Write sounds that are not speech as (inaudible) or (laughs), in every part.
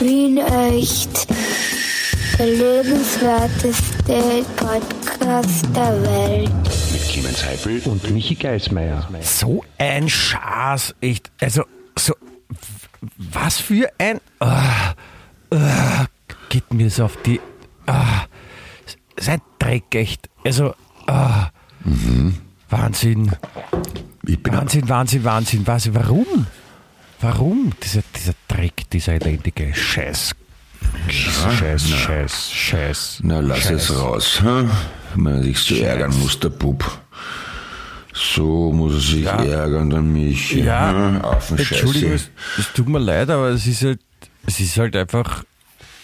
Wien echt. Der lebenswerteste Podcast der Welt. Mit Clemens Heifel und Michi Geismeier. So ein Schaß, echt. Also, so, was für ein. ah, ah, geht mir so auf die. ah, sein Dreck, echt. Also, ah, Wahnsinn. Ich bin Wahnsinn, Wahnsinn, Wahnsinn. Was, warum? Warum? Dieser, dieser Dreck, dieser elendige Scheiß. Scheiß, Scheiß, Scheiß. Na, lass Scheiß. es raus. Hm? Wenn man sich so Scheiß. ärgern muss, der Bub. So muss er sich Ja. ärgern, der Michi. Ja, hm? Den Entschuldigung, es, es tut mir leid, aber es ist halt, es ist halt einfach,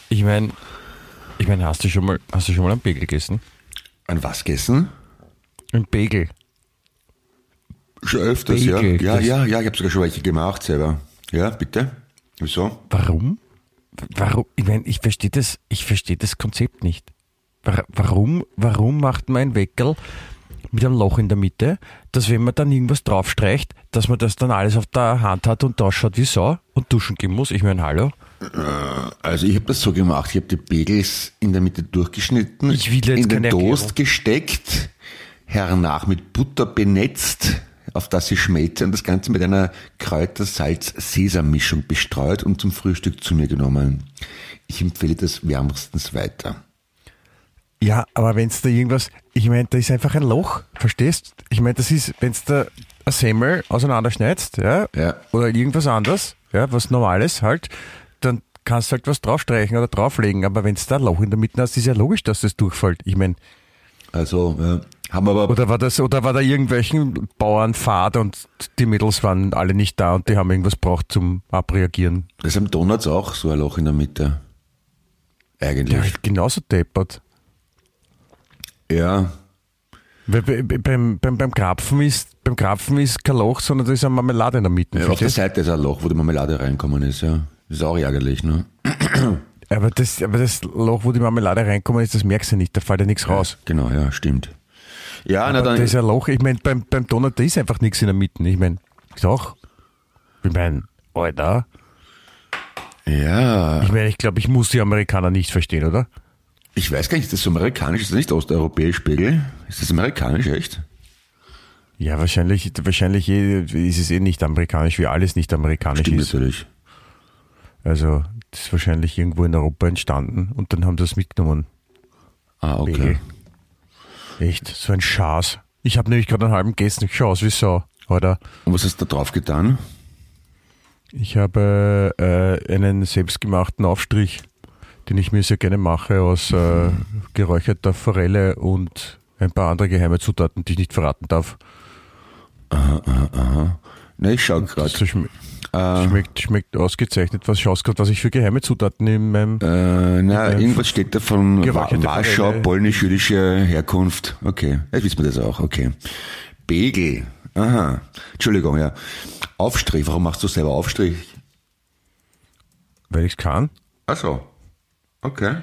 ich meine, ich meine, hast du schon mal, hast du schon mal einen Bagel gegessen? An was gegessen? Ein Bagel. Schon öfters, ja. Bagel, Ja, das- ja, ja, ich habe sogar schon welche gemacht selber. Ja, bitte? Wieso? Warum? Warum? Ich meine, ich verstehe das, ich verstehe das Konzept nicht. Wa- Warum, warum macht man ein Weckerl mit einem Loch in der Mitte, dass wenn man dann irgendwas draufstreicht, dass man das dann alles auf der Hand hat und ausschaut wie Sau und duschen gehen muss? Ich meine, hallo? Also ich habe das so gemacht, ich habe die Bagels in der Mitte durchgeschnitten, in den Toast gesteckt, hernach mit Butter benetzt, auf das sie schmelze und das Ganze mit einer Kräuter-Salz-Sesam-Mischung bestreut und zum Frühstück zu mir genommen. Ich empfehle das wärmstens weiter. Ja, aber wenn es da irgendwas, ich meine, da ist einfach ein Loch, verstehst? Ich meine, das ist, wenn es da ein Semmel auseinanderschneidest, ja, Ja. oder irgendwas anderes, ja, was Normales halt, dann kannst du halt was draufstreichen oder drauflegen, aber wenn es da ein Loch in der Mitte hast, ist ja logisch, dass das durchfällt. Ich meine, Also ja, haben aber oder war das, oder war da irgendwelchen Bauern Fahrt und die Mädels waren alle nicht da und die haben irgendwas braucht zum Abreagieren. das ist am Donuts auch so ein Loch in der Mitte. Eigentlich. Ja, genauso deppert. Ja, Weil bei- bei- beim, beim, beim Krapfen ist, beim Krapfen ist kein Loch, sondern da ist eine Marmelade in der Mitte. ja auf der? Seite ist ein Loch, wo die Marmelade reinkommen ist, ja. Das ist auch ärgerlich, ne? Aber das, aber das Loch, wo die Marmelade reinkommt, ist, das merkst du nicht, da fällt ja nichts raus. Genau, ja, stimmt. Ja, na Aber dann. da ist ein Loch, ich meine, beim, beim Donut, da ist einfach nichts in der Mitte. Ich meine, doch. Ich meine, Alter. ja. Ich meine, ich glaube, ich muss die Amerikaner nicht verstehen, oder? Ich weiß gar nicht, ist das so amerikanisch? Ist das nicht osteuropäisch, Spiegel? Ist das amerikanisch, echt? Ja, wahrscheinlich, wahrscheinlich eh- ist es eh nicht amerikanisch, wie alles nicht amerikanisch Stimmt ist. natürlich. Also, das ist wahrscheinlich irgendwo in Europa entstanden und dann haben sie das mitgenommen. Ah, okay. Bagel. Echt, so ein Schaß. Ich habe nämlich gerade einen halben gegessen, ich schaue aus wie Sau, oder? Und was hast du da drauf getan? Ich habe äh, einen selbstgemachten Aufstrich, den ich mir sehr gerne mache aus äh, geräucherter Forelle und ein paar andere geheime Zutaten, die ich nicht verraten darf. Ne, ich schau Das gerade. Schm schmeckt, schmeckt ausgezeichnet. Was schaust gerade, was ich für geheime Zutaten in meinem... Äh, na, Ähm, irgendwas steht da von Warschau, Forelle. polnisch-jüdische Herkunft. Okay, jetzt wissen wir das auch. Okay. Begel. Aha. Entschuldigung, ja. Aufstrich. Warum machst du selber Aufstrich? Weil ich es kann, Ach so. Okay.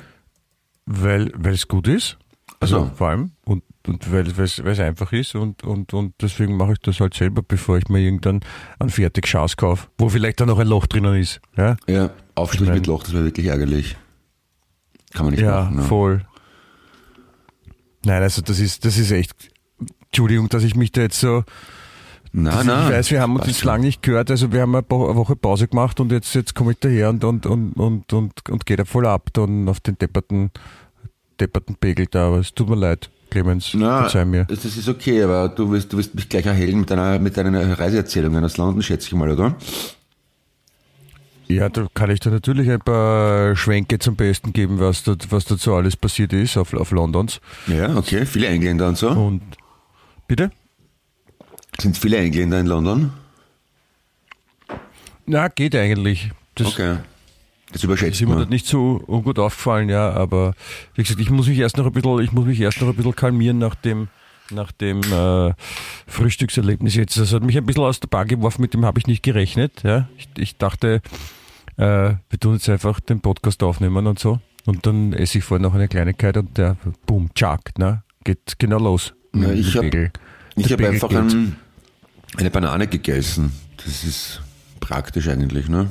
weil weil es gut ist. Also so. vor allem. Und, und weil es einfach ist und, und, und deswegen mache ich das halt selber, bevor ich mir irgendwann einen fertig Schaß kaufe, wo vielleicht da noch ein Loch drinnen ist. Ja, Ja, Aufstrich Ich mein- mit Loch, das wäre wirklich ärgerlich. Kann man nicht ja machen. Ne? voll. Nein, also das ist, das ist echt. Entschuldigung, dass ich mich da jetzt so. Na, na. ich weiß, wir haben uns jetzt lange nicht gehört, also wir haben eine Woche Pause gemacht und jetzt, jetzt komme ich daher und, und, und, und, und, und gehe da voll ab dann auf den depperten, depperten Pegel da. Aber es tut mir leid, Clemens. Na, verzeih mir. das ist okay, aber du wirst, du wirst mich gleich erhellen mit deiner, mit deinen Reiseerzählungen aus London, schätze ich mal, oder? Ja, da kann ich dir natürlich ein paar Schwenke zum Besten geben, was, da, was dazu alles passiert ist auf, auf Londons. Ja, okay. Viele Engländer und so. Und bitte? Sind viele Engländer in London? Na, geht eigentlich. Das Okay. Das überschätzt ist mir nicht so ungut aufgefallen, ja, aber wie gesagt, ich muss mich erst noch ein bisschen, ich muss mich erst noch ein bisschen kalmieren nach dem, nach dem äh, Frühstückserlebnis jetzt. Das hat mich ein bisschen aus der Bahn geworfen, mit dem habe ich nicht gerechnet. Ja. Ich, ich dachte, äh, wir tun jetzt einfach den Podcast aufnehmen und so. Und dann esse ich vorher noch eine Kleinigkeit und der boom, tschack, ne? Geht genau los. Ja, ich hab- habe Bagel einfach ein, eine Banane gegessen. Das ist praktisch eigentlich, ne?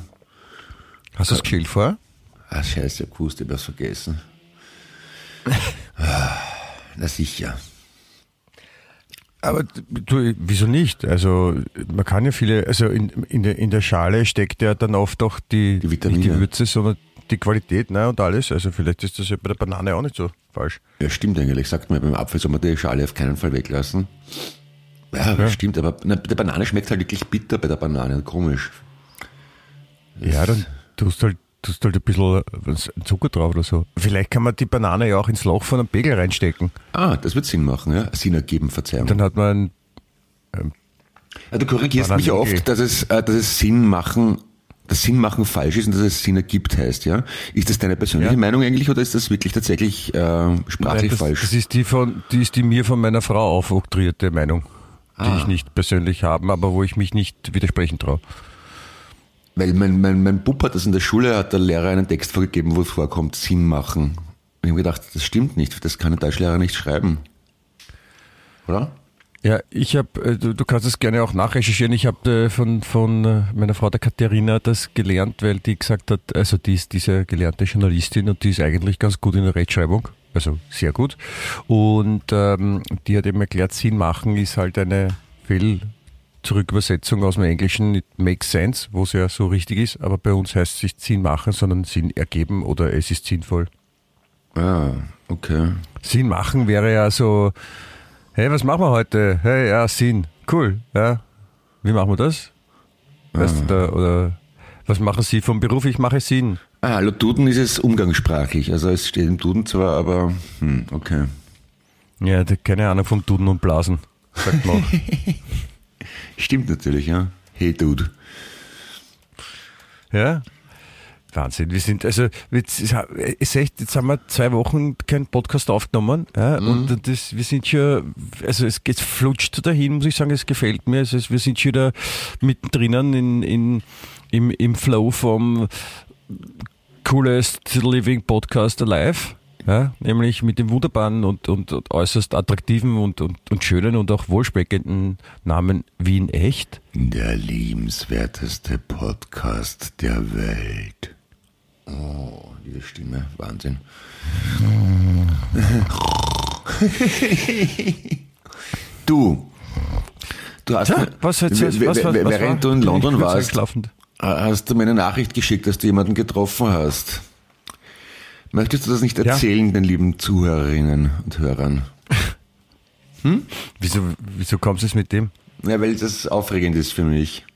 Hast du das geschält vorher? Ah, scheiße, gewusst, ich hab's vergessen. (laughs) Ah, Na sicher. Aber du, wieso nicht? Also man kann ja viele, also in, in, der, in der Schale steckt ja dann oft auch die, Die Vitamine. nicht die Würze, sondern die Qualität ne, und alles. Also vielleicht ist das ja bei der Banane auch nicht so falsch. Ja, stimmt eigentlich. Sagt man, beim Apfel soll man die Schale auf keinen Fall weglassen. Ja, stimmt, aber na, der Banane schmeckt halt wirklich bitter bei der Banane. Komisch. Ja, dann tust halt, tust halt ein bisschen Zucker drauf oder so. Vielleicht kann man die Banane ja auch ins Loch von einem Pegel reinstecken. Ah, das wird Sinn machen, ja. Sinn ergeben, Verzeihung. Dann hat man Ja, du korrigierst mich ja oft, dass es, äh, dass es Sinn machen, dass Sinn machen falsch ist und dass es Sinn ergibt heißt, ja? Ist das deine persönliche Ja. Meinung eigentlich oder ist das wirklich tatsächlich äh, sprachlich Nein, das, falsch? Das ist die von, die ist die mir von meiner Frau aufoktroyierte Meinung, die Ah. ich nicht persönlich habe, aber wo ich mich nicht widersprechen traue. Weil mein, mein, mein Bub hat das in der Schule, hat der Lehrer einen Text vorgegeben, wo es vorkommt, Sinn machen. Und ich habe gedacht, das stimmt nicht, das kann ein Deutschlehrer nicht schreiben. Oder? Ja, ich habe, du, du kannst es gerne auch nachrecherchieren. Ich habe äh, von, von äh, meiner Frau der Katharina das gelernt, weil die gesagt hat, also die ist diese gelernte Journalistin und die ist eigentlich ganz gut in der Rechtschreibung, also sehr gut. Und ähm, die hat eben erklärt, Sinn machen ist halt eine Fehlzurückübersetzung aus dem Englischen, it makes sense, wo es ja so richtig ist, aber bei uns heißt es nicht Sinn machen, sondern Sinn ergeben oder es ist sinnvoll. Ah, okay. Sinn machen wäre ja so, hey, was machen wir heute? Hey, ja, Sinn, cool, ja. Wie machen wir das? Weißt du, da, oder was machen Sie vom Beruf? Ich mache Sinn. Ah, laut Duden ist es umgangssprachlich. Also es steht im Duden zwar, aber hm, okay. Ja, keine Ahnung vom Duden und Blasen, sagt man. (laughs) Stimmt natürlich, ja. Hey Dude. ja. Wahnsinn, wir sind, also, jetzt, ist echt, jetzt haben wir zwei Wochen keinen Podcast aufgenommen, ja, und das, wir sind schon, also es geht, flutscht dahin, muss ich sagen, es gefällt mir, also wir sind schon wieder mittendrin in, in, im, im Flow vom coolest living Podcast alive, ja, nämlich mit dem wunderbaren und, und, und äußerst attraktiven und, und, und schönen und auch wohlspeckenden Namen Wien Echt. Der liebenswerteste Podcast der Welt. Oh, diese Stimme, Wahnsinn. (laughs) du, du hast mir- was, jetzt, was, was, was, während du in London warst, eingeschlafen. hast du mir eine Nachricht geschickt, dass du jemanden getroffen hast. Möchtest du das nicht Ja. erzählen, den lieben Zuhörerinnen und Hörern? Wieso, wieso kommst du jetzt mit dem? Ja, weil das aufregend ist für mich.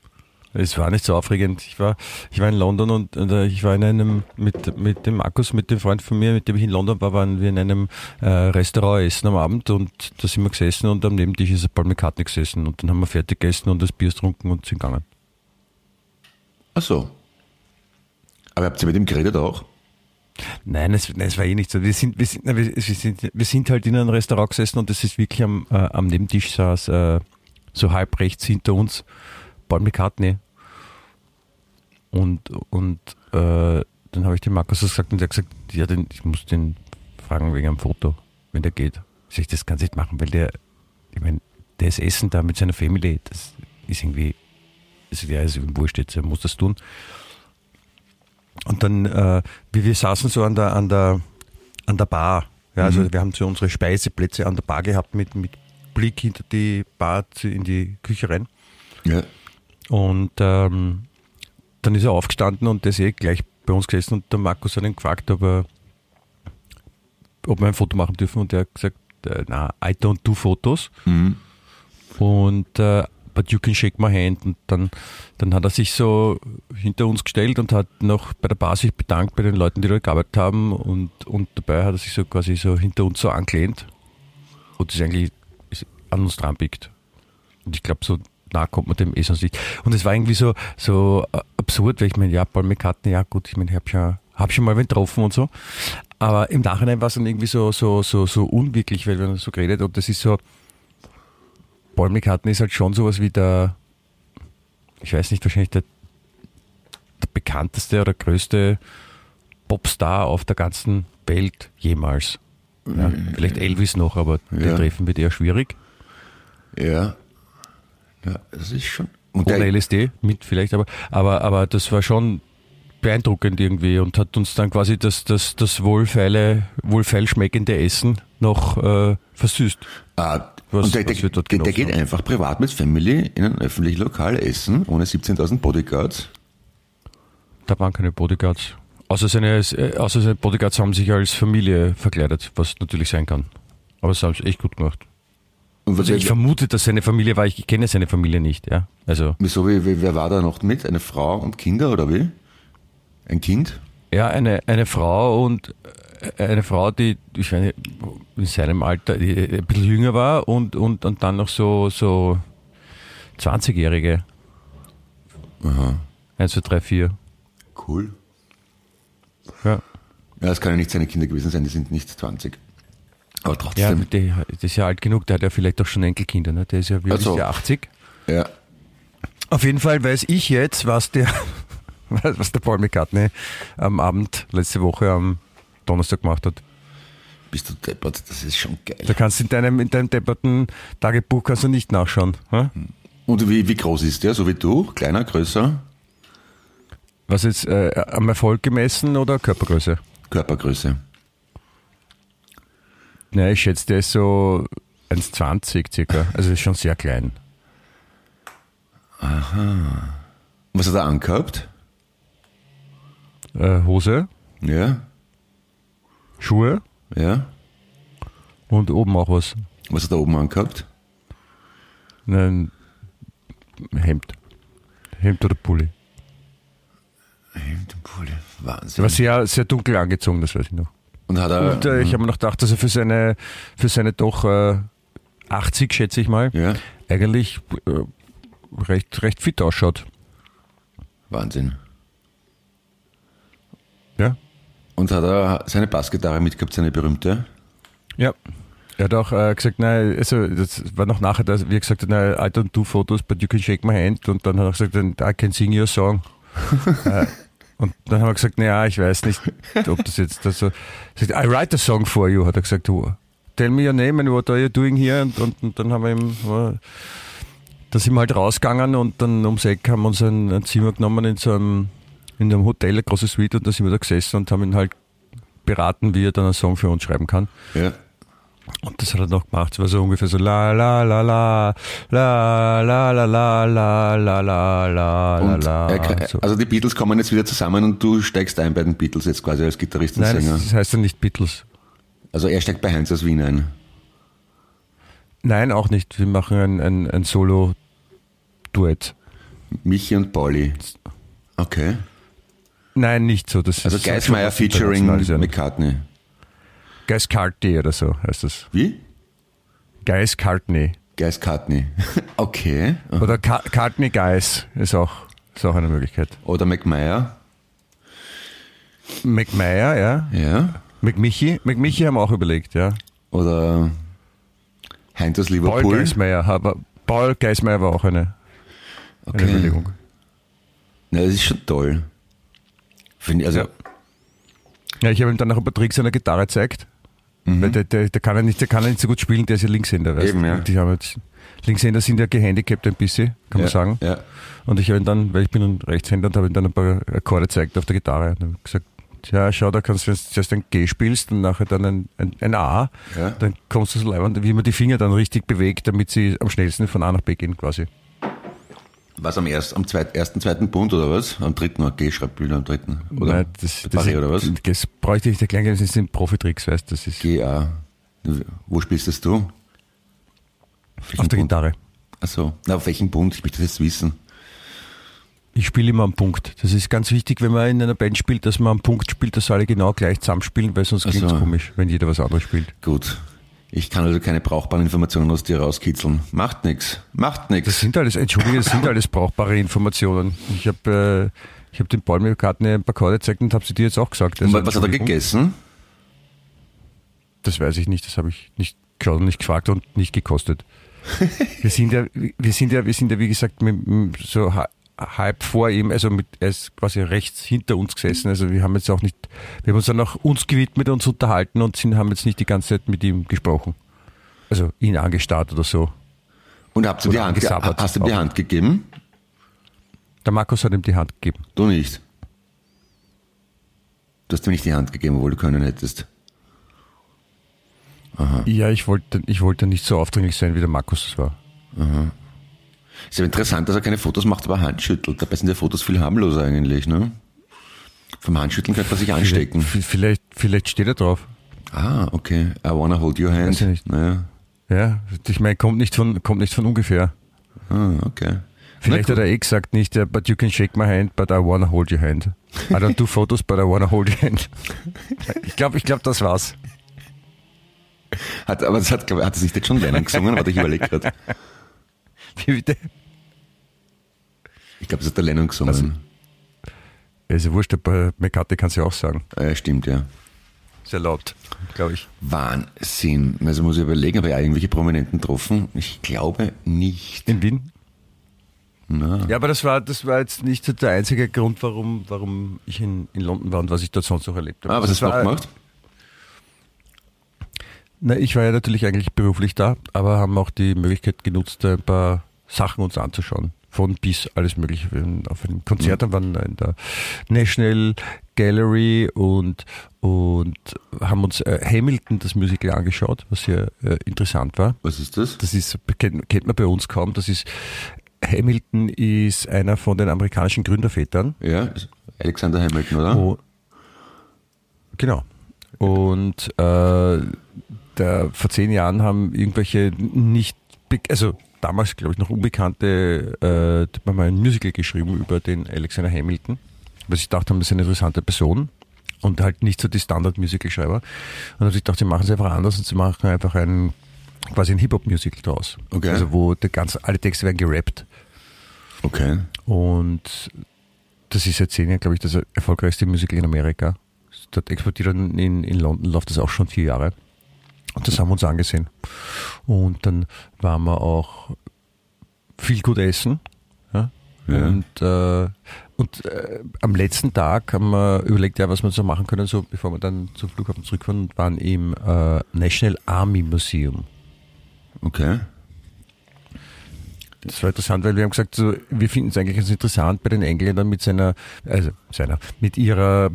Es war nicht so aufregend. Ich war, ich war in London und, und äh, ich war in einem, mit, mit dem Markus, mit dem Freund von mir, mit dem ich in London war, waren wir in einem äh, Restaurant essen am Abend und da sind wir gesessen und am Nebentisch ist ein Paul McCartney gesessen und dann haben wir fertig gegessen und das Bier getrunken und sind gegangen. Ach so. Aber habt ihr mit ihm geredet auch? Nein, es, nein, es war eh nicht so. Wir sind, wir sind, wir, sind, wir sind halt in einem Restaurant gesessen und das ist wirklich am, äh, am Nebentisch saß, äh, so halb rechts hinter uns, Paul McCartney. Und, und äh, dann habe ich dem Markus das gesagt und der hat gesagt, ja, den, ich muss den fragen wegen einem Foto, wenn der geht. Sag ich, das ich nicht machen, weil der, ich meine, der ist Essen da mit seiner Family, das ist irgendwie, es wäre also wurscht jetzt, er muss das tun. Und dann, äh, wie wir saßen so an der, an der, an der Bar. Ja, also wir haben so unsere Speiseplätze an der Bar gehabt mit, mit Blick hinter die Bar in die Küche rein. Ja. Und ähm, dann ist er aufgestanden und der ist eh gleich bei uns gesessen und der Markus hat ihn gefragt, ob, er, ob wir ein Foto machen dürfen und der hat gesagt, äh, na, I don't do Fotos. Mhm. Und äh, but you can shake my hand. Und dann, dann hat er sich so hinter uns gestellt und hat noch bei der Bar sich bedankt bei den Leuten, die dort gearbeitet haben. Und, und dabei hat er sich so quasi so hinter uns so angelehnt und ist eigentlich ist an uns dran biegt. Und ich glaube, so nah kommt man dem eh sonst nicht. Und es war irgendwie so, so äh, absurd, weil ich meine, ja, Paul McCartney, ja gut, ich meine, ich habe schon, hab schon mal wen getroffen und so. Aber im Nachhinein war es dann irgendwie so, so, so, so unwirklich, weil wir so geredet und das ist so, Paul McCartney ist halt schon sowas wie der, ich weiß nicht, wahrscheinlich der, der bekannteste oder größte Popstar auf der ganzen Welt jemals. Ja, vielleicht Elvis noch, aber den Ja. treffen wird eher schwierig. Ja. Ja, das ist schon. Und Ohne LSD mit vielleicht, aber, aber, aber das war schon beeindruckend irgendwie und hat uns dann quasi das, das, das wohlfeile, wohlfeil schmeckende Essen noch äh, versüßt. Ah, Was- und der, was der, der, der geht einfach privat mit Family in ein öffentliches Lokal essen, ohne 17.000 Bodyguards. Da waren keine Bodyguards. Außer seine, außer seine Bodyguards haben sich als Familie verkleidet, was natürlich sein kann. Aber das haben sie echt gut gemacht. Also ich vermute, dass seine Familie war, ich kenne seine Familie nicht, ja. Also, wieso, wie, wie, wer war da noch mit? Eine Frau und Kinder oder wie? Ein Kind? ja, eine, eine Frau und äh, eine Frau, die, ich meine, in seinem Alter, die ein bisschen jünger war und, und, und dann noch so, so 20-Jährige. Aha, 1, 2, 3, 4. cool. Ja. Ja, das kann ja nicht seine Kinder gewesen sein, die sind nicht 20. Aber Ja, trotzdem. der, der ist ja alt genug, der hat ja vielleicht auch schon Enkelkinder, ne? Der ist ja, wie alt Ach so. ist der 80. Ja, Auf jeden Fall weiß ich jetzt, was der, (laughs) was der Paul McCartney am Abend letzte Woche am Donnerstag gemacht hat. bist du deppert, das ist schon Da geil. kannst du in deinem, in deinem depperten Tagebuch kannst du nicht nachschauen. hä? Und wie, wie groß ist der? So wie du? Kleiner, größer? Was jetzt äh, am Erfolg gemessen oder Körpergröße? Körpergröße. Ne, ich schätze, der ist so 1,20 circa. Also ist schon sehr klein. Was hat er angehabt? Äh, Hose, Ja, Schuhe ja. und oben auch was. Was hat er oben angehabt? Ein Hemd. Hemd oder Pulli. Hemd und Pulli. Er Wahnsinn. war sehr, sehr dunkel angezogen, das weiß ich noch. Und hat er. Und äh, ich habe mir noch gedacht, dass er für seine, für seine doch äh, 80, schätze ich mal, ja, eigentlich äh, recht, recht fit ausschaut. Wahnsinn. Ja. Und hat er seine Bassgitarre mitgehabt, seine berühmte? Ja. Er hat auch äh, gesagt, nein, also das war noch nachher, dass, wie er gesagt hat, nein, I don't do photos, but you can shake my hand. Und dann hat er gesagt, I can sing your song. (laughs) äh, und dann haben wir gesagt, naja, ich weiß nicht, ob das jetzt das so. Sagt, I write a song for you, hat er gesagt, "Oh, tell me your name and what are you doing here? Und, und, und dann haben wir ihm, äh, da sind wir halt rausgegangen und dann ums Eck haben wir uns ein, ein Zimmer genommen in so einem, in einem Hotel, eine große Suite, und da sind wir da gesessen und haben ihn halt beraten, wie er dann einen Song für uns schreiben kann. Ja. Und das hat er noch gemacht. Es war so ungefähr so la la la la la la la la la la la la Und la er, la. So. also die Beatles kommen jetzt wieder zusammen und du steigst ein bei den Beatles jetzt quasi als Gitarrist und Nein, Sänger. das, das heißt ja nicht Beatles. Also er steigt bei Heinz aus Wien ein. Nein, auch nicht. Wir machen ein, ein, ein Solo-Duett. Michi und Pauli. Okay. Nein, nicht so. Das Also Geismeier featuring. McCartney. Guys Cartney oder so heißt das. Wie? Guys Cartney. Geis Cartney. (laughs) okay. Oder Ka Cartney Guys ist auch, ist auch eine Möglichkeit. Oder McMeyer. McMeyer, ja. Ja. McMichi. McMichi haben wir auch überlegt, ja. Oder Heinz aus Paul Liverpool. Geismeier. aber Paul Geismeier war auch eine, eine Okay. Überlegung. Na, das ist schon toll. Finde ich, also, Ja. Ja, ich habe ihm dann noch ein paar Tricks an der Gitarre gezeigt. Weil der, der, der, kann ja nicht, der kann ja nicht so gut spielen, der ist ja Linkshänder. Weißt? Mhm. Eben, ja. Und Die haben jetzt, Linkshänder sind ja gehandicapt ein bisschen, kann man ja, sagen. Ja. Und ich habe ihn dann, weil ich bin ein Rechtshänder und habe ihm dann ein paar Akkorde gezeigt auf der Gitarre. Und habe gesagt, ja, schau, da kannst du, wenn du zuerst ein G spielst und nachher dann ein, ein, ein A, Ja. dann kommst du so leibend, wie man die Finger dann richtig bewegt, damit sie am schnellsten von A nach B gehen quasi. Was am, erst, am zweit, ersten, zweiten Bund oder was? Am dritten, okay, schreibt wieder am dritten. Oder Nein, das, das, Barré oder was? Das bräuchte ich erklären, das sind Profitricks, weißt du, das ist GA. Wo spielst das du? auf der Gitarre. Achso. Auf welchem Bund? Ich möchte das jetzt wissen. Ich spiele immer am Punkt. Das ist ganz wichtig, wenn man in einer Band spielt, dass man am Punkt spielt, dass alle genau gleich zusammenspielen, weil sonst klingt es so. komisch, wenn jeder was anderes spielt. Gut. Ich kann also keine brauchbaren Informationen aus dir rauskitzeln. Macht nix. Macht Das nix. sind alles, entschuldige, das sind (laughs) alles brauchbare Informationen. Ich habe äh, ich hab den Paul McCartney ein paar Akkorde gezeigt und habe sie dir jetzt auch gesagt. Also, was hat er gegessen? Das weiß ich nicht, das habe ich nicht geschaut und nicht gefragt und nicht gekostet. (laughs) wir sind ja, wir sind ja, wir sind ja, wie gesagt, so halb vor ihm, also mit, er ist quasi rechts hinter uns gesessen. Also wir haben jetzt auch nicht, wir haben uns dann auch uns gewidmet, uns unterhalten und sind, haben jetzt nicht die ganze Zeit mit ihm gesprochen. Also ihn angestarrt oder so. Und habt du die Hand, hast du ihm die. Hand gegeben? Der Markus hat ihm die Hand gegeben. Du nicht. Du hast mir nicht die Hand gegeben, obwohl du können hättest. Ja, ich wollte, ich wollte nicht so aufdringlich sein, wie der Markus das war. Ist ja interessant, dass er keine Fotos macht, aber Handschüttelt. Dabei sind ja Fotos viel harmloser eigentlich, ne? Vom Handschütteln könnte man sich anstecken. Vielleicht, vielleicht, vielleicht steht er drauf. Ah, okay. I wanna hold your hand. Weiß ich nicht. Naja. Ja, ich meine, kommt nicht von, kommt nicht von ungefähr. Ah, okay. Vielleicht hat er eh gesagt nicht, but you can shake my hand, but I wanna hold your hand. I don't do photos, but I wanna hold your hand. Ich glaube, ich glaube, das war's. Hat, aber das hat, hat das nicht jetzt schon Lennon gesungen? Warte, ich überlege gerade. Wie bitte? Ich glaube, das hat der Lennon gesungen. Also- Ist ja wurscht, bei McCarthy kann ja auch sagen. ja, stimmt, ja. Sehr laut, glaube ich. Wahnsinn. Also muss ich überlegen, habe ich irgendwelche Prominenten getroffen? Ich glaube nicht. In Wien? Na. Ja, aber das war, das war jetzt nicht der einzige Grund, warum, warum ich in, in London war und was ich dort sonst noch erlebt habe. Ah, was hast Das du noch gemacht? Na, ich war ja natürlich eigentlich beruflich da, aber haben auch die Möglichkeit genutzt, ein paar Sachen uns anzuschauen. Von bis alles mögliche. Auf einem Konzert dann waren wir in der National Gallery und, und haben uns äh, Hamilton, das Musical, angeschaut, was sehr äh, interessant war. Was ist das? Das ist, kennt, kennt man bei uns kaum. Das ist, Hamilton ist einer von den amerikanischen Gründervätern. Ja, Alexander Hamilton, oder? Oh, genau. Und äh, der, vor zehn Jahren haben irgendwelche nicht, also damals glaube ich noch unbekannte, äh, die haben mal ein Musical geschrieben über den Alexander Hamilton, weil sie dachten, das ist eine interessante Person und halt nicht so die Standard-Musical-Schreiber. Und dann habe ich gedacht, sie machen es einfach anders und sie machen einfach ein quasi ein Hip-Hop-Musical draus. Okay. Also wo der ganze, alle Texte werden gerappt. Okay. Und das ist seit zehn Jahren, glaube ich, das erfolgreichste Musical in Amerika. Dort exportiert in, in London läuft das auch schon vier Jahre. Und das haben wir uns angesehen. Und dann waren wir auch viel gut essen. Ja? Ja. Und, äh, und äh, am letzten Tag haben wir überlegt, ja, was wir so machen können, so bevor wir dann zum Flughafen zurückfahren und waren im äh, National Army Museum. Okay. Das war interessant, weil wir haben gesagt, so, wir finden es eigentlich ganz interessant bei den Engländern mit seiner, also seiner, mit ihrer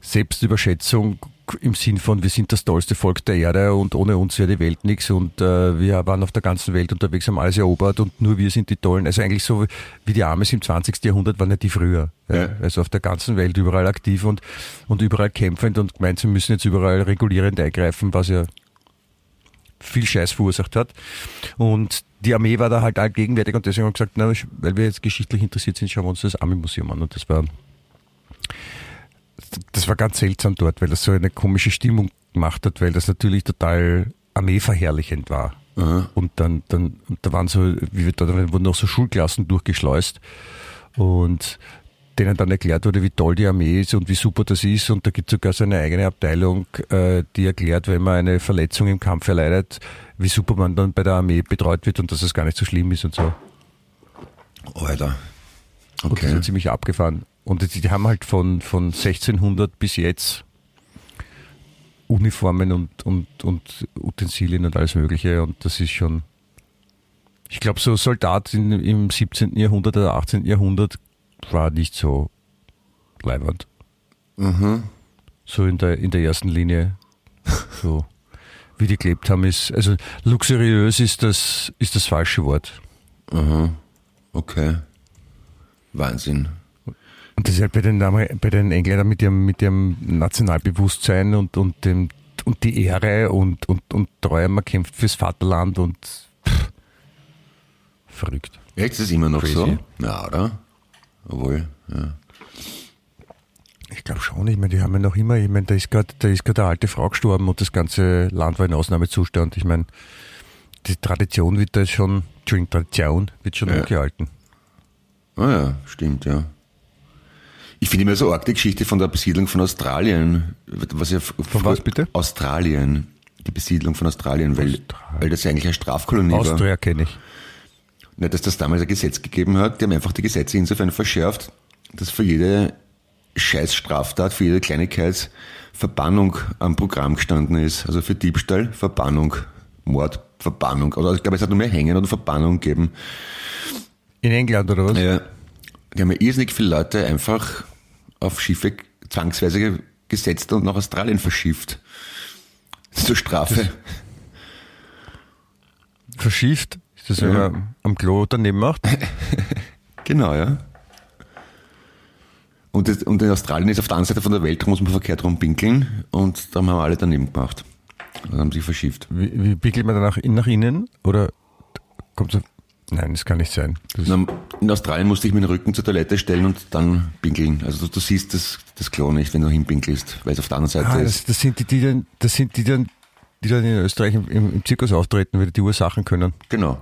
Selbstüberschätzung im Sinn von, wir sind das tollste Volk der Erde und ohne uns wäre die Welt nichts und äh, wir waren auf der ganzen Welt unterwegs, haben alles erobert und nur wir sind die Tollen. Also eigentlich so wie die Amis im 20. Jahrhundert waren ja die früher. Ja. Also auf der ganzen Welt überall aktiv und, und überall kämpfend und gemeint, sie müssen jetzt überall regulierend eingreifen, was ja viel Scheiß verursacht hat. Und die Armee war da halt allgegenwärtig und deswegen haben wir gesagt, na, weil wir jetzt geschichtlich interessiert sind, schauen wir uns das Army-Museum an. Und das war, das war ganz seltsam dort, weil das so eine komische Stimmung gemacht hat, weil das natürlich total armeeverherrlichend war. Aha. Und dann, dann, und da waren so, wie wir da wurden auch so Schulklassen durchgeschleust und denen dann erklärt wurde, wie toll die Armee ist und wie super das ist. Und da gibt es sogar so eine eigene Abteilung, äh, die erklärt, wenn man eine Verletzung im Kampf erleidet, wie super man dann bei der Armee betreut wird und dass es gar nicht so schlimm ist und so. Alter. Und das Okay. ist ziemlich abgefahren. Und die, die haben halt von, von 1600 bis jetzt Uniformen und, und, und Utensilien und alles Mögliche. Und das ist schon, ich glaube, so Soldat in, im 17. Jahrhundert oder 18. Jahrhundert war nicht so leibernd. Mhm. So in der, in der ersten Linie. So. Wie die gelebt haben, ist, also luxuriös ist das, ist das falsche Wort. Aha. Okay. Wahnsinn. Und das ist halt bei den, bei den Engländern mit ihrem, mit ihrem Nationalbewusstsein und, und, dem, und die Ehre und, und, und Treue, man kämpft fürs Vaterland und pff, verrückt. Echt, ist das immer noch Crazy. so? Ja, oder? Obwohl, ja. Ich glaube schon, ich meine, die haben ja noch immer, ich meine, da ist gerade, da ist gerade eine alte Frau gestorben und das ganze Land war in Ausnahmezustand. Ich meine, die Tradition wird da schon, Entschuldigung, Tradition wird schon Ja. hochgehalten. Ah ja, stimmt, ja. Ich finde immer so arg die Geschichte von der Besiedlung von Australien. Was ja von was bitte? Australien. Die Besiedlung von Australien, weil, Australien. weil das ja eigentlich eine Strafkolonie war. Austria kenne ich. Ja, dass das damals ein Gesetz gegeben hat, die haben einfach die Gesetze insofern verschärft, dass für jede Scheißstraftat, für jede Kleinigkeit Verbannung am Programm gestanden ist. Also für Diebstahl, Verbannung, Mord, Verbannung. Oder ich glaube, es hat nur mehr Hängen oder Verbannung gegeben. In England oder was? Ja, die haben ja irrsinnig viele Leute einfach auf Schiffe zwangsweise gesetzt und nach Australien verschifft. Zur Strafe. Verschifft? Ist das, wenn Ja. man am Klo daneben macht? (laughs) Genau, ja. Und, das, und in Australien ist auf der anderen Seite von der Welt, da muss man verkehrt rumpinkeln und da haben alle daneben gemacht. Und haben sich verschifft. Wie, wie pickelt man danach in, nach innen? Oder kommt so. Nein, das kann nicht sein. Na, In Australien musste ich meinen Rücken zur Toilette stellen und dann pinkeln. Also du, du siehst das, das Klo nicht, wenn du hinpinkelst, weil es auf der anderen Seite ah, ist. das, das sind die, die dann, das sind die dann, die dann in Österreich im, im, Zirkus auftreten, weil die die Ursachen können. Genau.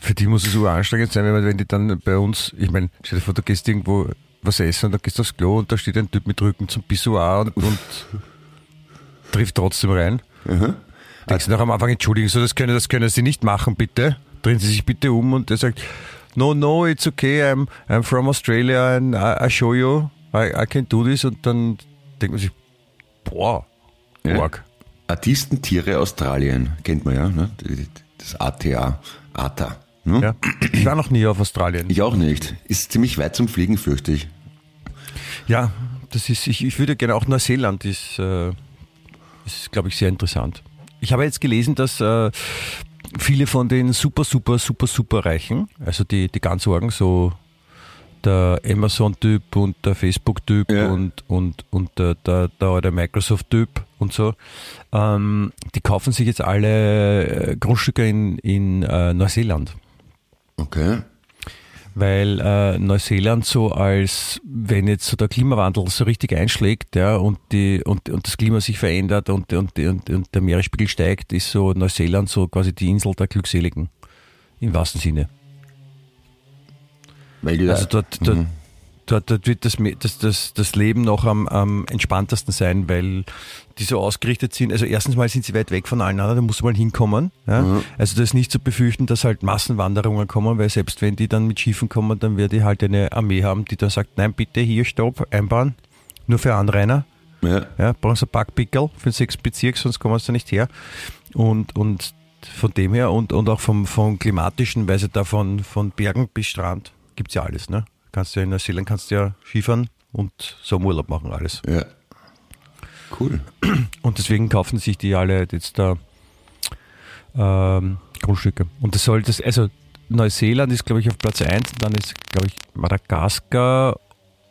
Für die muss es so anstrengend sein, wenn, man- wenn die dann bei uns, ich meine, stell dir vor, du gehst irgendwo was essen und dann gehst du aufs Klo und da steht ein Typ mit Rücken zum Pissoir und, und trifft trotzdem rein. Denkst du noch am Anfang, entschuldigen Sie, das können, das können Sie nicht machen, bitte. Drehen Sie sich bitte um und der sagt, no, no, it's okay, I'm, I'm from Australia and I, I show you, I, I can do this und dann denkt man sich, boah, Ja. arg. Artistentiere Australien, kennt man ja, ne? das ATA, ATA. Ne? Ja. Ich war noch nie auf Australien. Ich auch nicht. Ist ziemlich weit zum Fliegen, fürchte ich. Ja, das ist, ich, ich würde gerne auch Neuseeland ist, äh, ist glaube ich, sehr interessant. Ich habe jetzt gelesen, dass äh, viele von den super, super, super, super Reichen, also die, die ganz Orgen, so der Amazon-Typ und der Facebook-Typ Ja. und, und, und der, der, der, der Microsoft-Typ und so, ähm, die kaufen sich jetzt alle äh, Grundstücke in, in äh, Neuseeland Okay. Weil äh, Neuseeland so als, wenn jetzt so der Klimawandel so richtig einschlägt, ja, und die und, und das Klima sich verändert und, und, und, und der Meeresspiegel steigt, ist so Neuseeland so quasi die Insel der Glückseligen. Im wahrsten Sinne. Weil Also dort, dort, dort, dort wird das, das, das, das Leben noch am, am entspanntesten sein, weil die so ausgerichtet sind. Also erstens mal sind sie weit weg von allen anderen, da muss man mal hinkommen. Ja? Also das ist nicht zu befürchten, dass halt Massenwanderungen kommen, weil selbst wenn die dann mit Schiffen kommen, dann wird die halt eine Armee haben, die dann sagt, nein, bitte hier, stopp, einbauen, nur für Anrainer. ja, Ja, brauchen sie ein Backpickel für den sechs Bezirk, sonst kommen sie da nicht her. Und, und von dem her und, und auch vom, vom klimatischen, weil sie da von, von Bergen bis Strand gibt's ja alles, ne? Kannst du ja in Neuseeland kannst du ja Skifahren und Sommerurlaub machen, alles. ja. Cool. Und deswegen kaufen sich die alle jetzt da ähm, Grundstücke. Und das soll das, also Neuseeland ist, glaube ich, auf Platz 1, dann ist, glaube ich, Madagaskar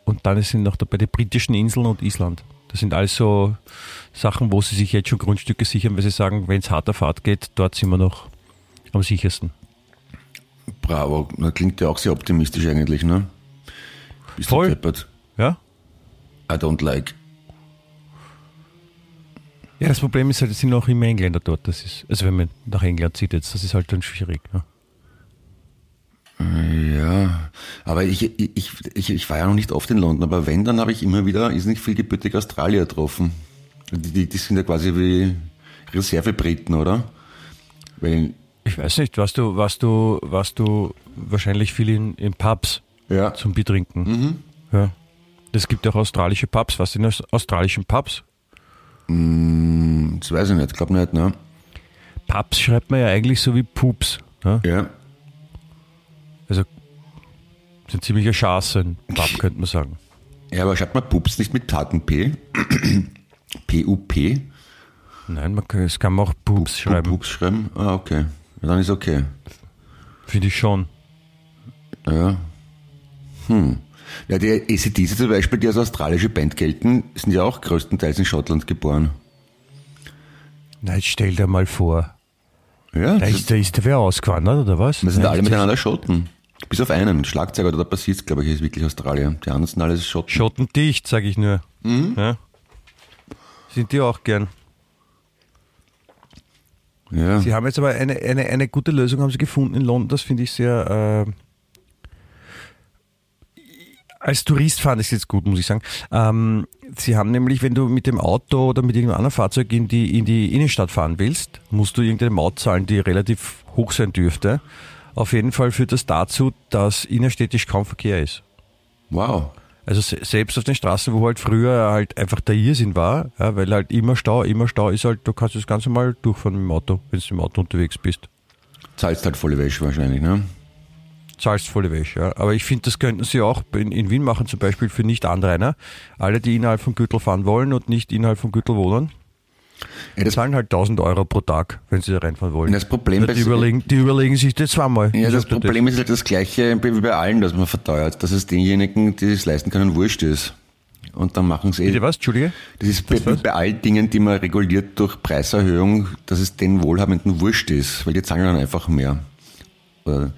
und dann sind noch dabei die britischen Inseln und Island. Das sind alles so Sachen, wo sie sich jetzt schon Grundstücke sichern, weil sie sagen, wenn es hart auf hart geht, dort sind wir noch am sichersten. Bravo. Das klingt ja auch sehr optimistisch eigentlich, ne? Bist Voll. du deppert. Ja? I don't like. Ja, das Problem ist halt, es sind auch immer Engländer dort. Das ist, also wenn man nach England zieht jetzt, das ist halt dann schwierig. Ja. Ja, aber ich, ich, ich, ich war ja noch nicht oft in London, aber wenn, dann habe ich immer wieder, ist nicht viel gebürtige Australier getroffen. Die, die, die sind ja quasi wie Reservebriten, oder? Weil, Ich weiß nicht, warst du, warst du, warst du wahrscheinlich viel in, in Pubs ja, zum Bier trinken? Ja. Es gibt auch australische Pubs. Was sind aus- australischen Pubs? das weiß ich nicht, glaube nicht, ne? Pubs schreibt man ja eigentlich so wie Pups. Ja? Ja, Also ein ziemlicher Schaß, ein Pub, könnte man sagen. ja aber schreibt man Pups nicht mit Taten P? (clears throat) P-U-P? Nein, man kann, es kann man auch Pups schreiben. Pups schreiben? Ah, okay. Ja, dann ist okay. Finde ich schon. Ja. Hm. Ja, die ACDC zum Beispiel, die als australische Band gelten, sind ja auch größtenteils in Schottland geboren. Na, jetzt stell dir mal vor. Ja, Da ist, da ist der wer ausgewandert, oder was? das sind Nein, alle miteinander Schotten. Bis auf einen, Schlagzeuger oder der Bassist, glaube ich, ist wirklich Australier. Die anderen sind alles Schotten. Schottendicht, sage ich nur. Ja? Sind die auch gern. Ja. Sie haben jetzt aber eine, eine, eine gute Lösung haben sie gefunden in London, das finde ich sehr. Äh, als Tourist fand ich es jetzt gut, muss ich sagen. Ähm, sie haben nämlich, wenn du mit dem Auto oder mit irgendeinem anderen Fahrzeug in die, in die Innenstadt fahren willst, musst du irgendeine Maut zahlen, die relativ hoch sein dürfte. Auf jeden Fall führt das dazu, dass innerstädtisch kaum Verkehr ist. Wow. Also se selbst auf den Straßen, wo halt früher halt einfach der Irrsinn war, ja, weil halt immer Stau, immer Stau ist halt, du kannst das Ganze mal durchfahren mit dem Auto, wenn du im Auto unterwegs bist. Zahlst halt volle Wäsche wahrscheinlich, ne? Zahlst volle Wäsche. Ja. Aber ich finde, das könnten sie auch in, in, Wien machen, zum Beispiel für Nicht-Anrainer. Alle, die innerhalb von Gürtel fahren wollen und nicht innerhalb von Gürtel wohnen, ja, das zahlen halt 1000 Euro pro Tag, wenn sie da reinfahren wollen. Das Problem die, überlegen, die überlegen sich das zweimal. Ja, das Problem das. ist halt das gleiche wie bei allen, dass man verteuert, dass es denjenigen, die es leisten können, wurscht ist. Und dann machen sie eh. Bitte was? Entschuldige? Das ist bei, bei allen Dingen, die man reguliert durch Preiserhöhung, dass es den Wohlhabenden wurscht ist, weil die zahlen dann einfach mehr. Oder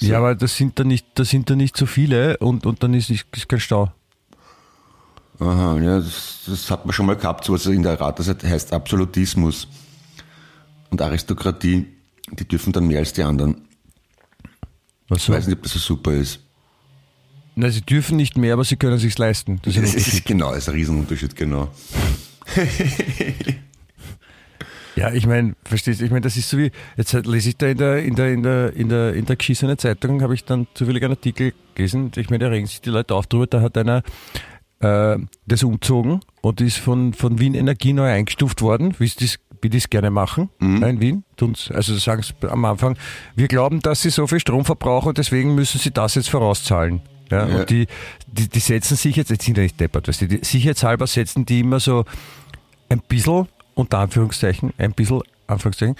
so. Ja, aber das sind da nicht, das sind da nicht so viele und, und dann ist, ist kein Stau. Aha, ja, das, das, hat man schon mal gehabt, so was in der Rat, das heißt Absolutismus und Aristokratie, die dürfen dann mehr als die anderen. Was so? Ich weiß nicht, ob das so super ist. Na, sie dürfen nicht mehr, aber sie können es sich leisten. Das, das ist, genau, das ist ein Riesenunterschied, genau. (laughs) ja, ich meine, verstehst du, ich meine, das ist so wie, jetzt lese ich da in der, in der, in der, in der, in der geschissenen Zeitung, habe ich dann zufällig einen Artikel gelesen, ich meine, da regen sich die Leute auf drüber, da hat einer äh, das umzogen und ist von, von Wien Energie neu eingestuft worden, wie die wie die es gerne machen mhm. in Wien. Also sagen sie am Anfang, wir glauben, dass sie so viel Strom verbrauchen, deswegen müssen sie das jetzt vorauszahlen. Ja, ja. Und die, die, die setzen sich jetzt, jetzt sind ja nicht deppert, weißt du, die, sicherheitshalber setzen die immer so ein bisschen, unter Anführungszeichen, ein bisschen, Anführungszeichen,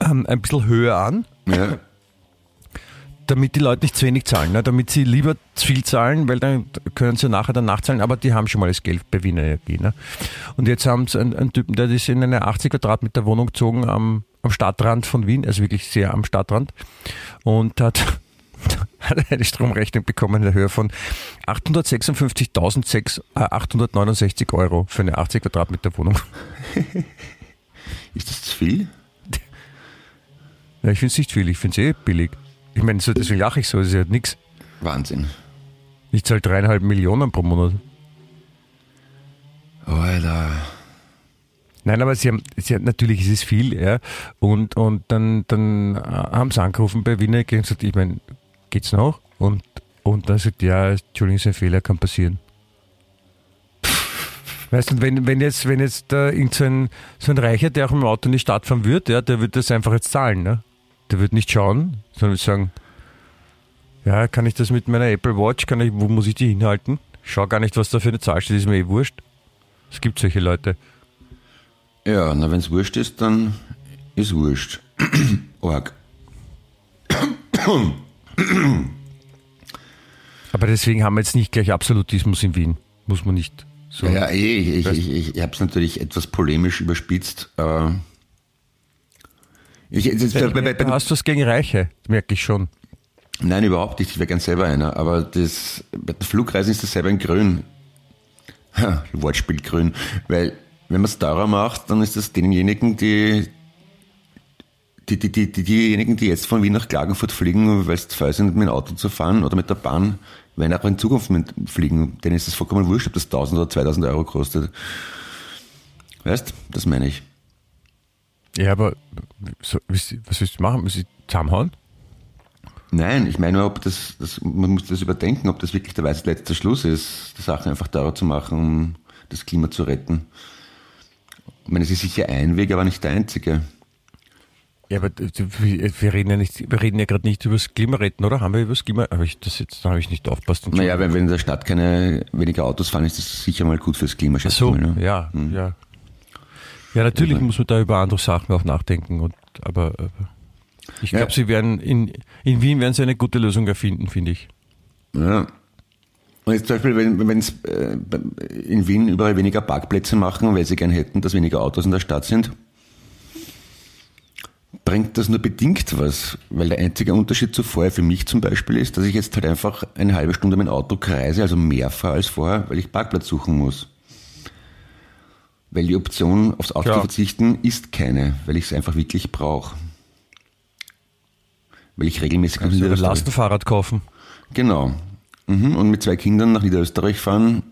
ähm, ein bisschen höher an. Ja. Damit die Leute nicht zu wenig zahlen, ne? damit sie lieber zu viel zahlen, weil dann können sie nachher dann nachzahlen, aber die haben schon mal das Geld bei Wiener Energie. Ne? Und jetzt haben sie einen, einen, Typen, der ist in eine 80 Quadratmeter Wohnung gezogen am, am Stadtrand von Wien, also wirklich sehr am Stadtrand, und hat hat (laughs) eine Stromrechnung bekommen in der Höhe von 856.869 äh, Euro für eine 80 Quadratmeter Wohnung. (laughs) Ist das zu viel? Ja, ich finde es nicht viel, ich finde es eh billig. Ich meine, so, deswegen lache ich so, das ist ja halt nichts. Wahnsinn. Ich zahle dreieinhalb Millionen pro Monat. Alter. Nein, aber sie haben, sie haben, natürlich ist es viel, ja. Und, und dann, dann haben sie angerufen bei Wiener und gesagt, ich meine, geht's noch? Und, und dann sagt, ja, Entschuldigung, ist ein Fehler, kann passieren. Weißt du, wenn, wenn jetzt, wenn jetzt da so ein, so ein Reicher, der auch im Auto in die Stadt fahren wird, ja, der wird das einfach jetzt zahlen, ne? Der wird nicht schauen, sondern sagen, ja, kann ich das mit meiner Apple Watch, kann ich, wo muss ich die hinhalten? Schau gar nicht, was da für eine Zahl steht, ist mir eh wurscht. Es gibt solche Leute. Ja, na, wenn es wurscht ist, dann ist wurscht. (clears throat) Org. Aber deswegen haben wir jetzt nicht gleich Absolutismus in Wien. Muss man nicht so. Ja, eh, ich, ich, ich, ich habe es natürlich etwas polemisch überspitzt. Aber ich, jetzt, bei, bei, bei, hast du was gegen Reiche, merke ich schon. Nein, überhaupt nicht. Ich wäre gern selber einer. Aber das, bei den Flugreisen ist das selber in Grün. Ha, Wortspiel Grün. Weil, wenn man es teurer macht, dann ist das denjenigen, die die, die, die, diejenigen, die jetzt von Wien nach Klagenfurt fliegen, weil es zu sind, mit dem Auto zu fahren oder mit der Bahn, werden auch in Zukunft mit fliegen. Denen ist es vollkommen wurscht, ob das 1000 oder 2000 Euro kostet. Weißt, das meine ich. Ja, aber so, was willst du machen? Muss ich zusammenhauen? Nein, ich meine nur, ob das, das, man muss das überdenken, ob das wirklich der weiße letzte Schluss ist, die Sachen einfach teurer zu machen, um das Klima zu retten. Ich meine, es ist sicher ein Weg, aber nicht der einzige. Ja, aber wir reden ja nicht, wir reden ja gerade nicht über das Klimaretten, oder? Haben wir über das Klima? Habe ich das jetzt, da habe ich nicht aufpasst. Naja, wenn, wenn in der Stadt keine weniger Autos fahren, ist das sicher mal gut fürs Klima. Ach so, mal, ne? ja, hm. ja. Ja, natürlich also. muss man da über andere Sachen auch nachdenken. Und, aber, aber ich glaube, ja. sie werden in, in Wien werden sie eine gute Lösung erfinden, finde ich. Ja. Und jetzt zum Beispiel, wenn es äh, in Wien überall weniger Parkplätze machen, weil sie gern hätten, dass weniger Autos in der Stadt sind, bringt das nur bedingt was, weil der einzige Unterschied zu vorher für mich zum Beispiel ist, dass ich jetzt halt einfach eine halbe Stunde mein Auto kreise, also mehr fahre als vorher, weil ich Parkplatz suchen muss. Weil die Option aufs Auto zu verzichten ist keine, weil ich es einfach wirklich brauche. Weil ich regelmäßig du ein Lastenfahrrad kaufen. Genau. Mhm. Und mit zwei Kindern nach Niederösterreich fahren,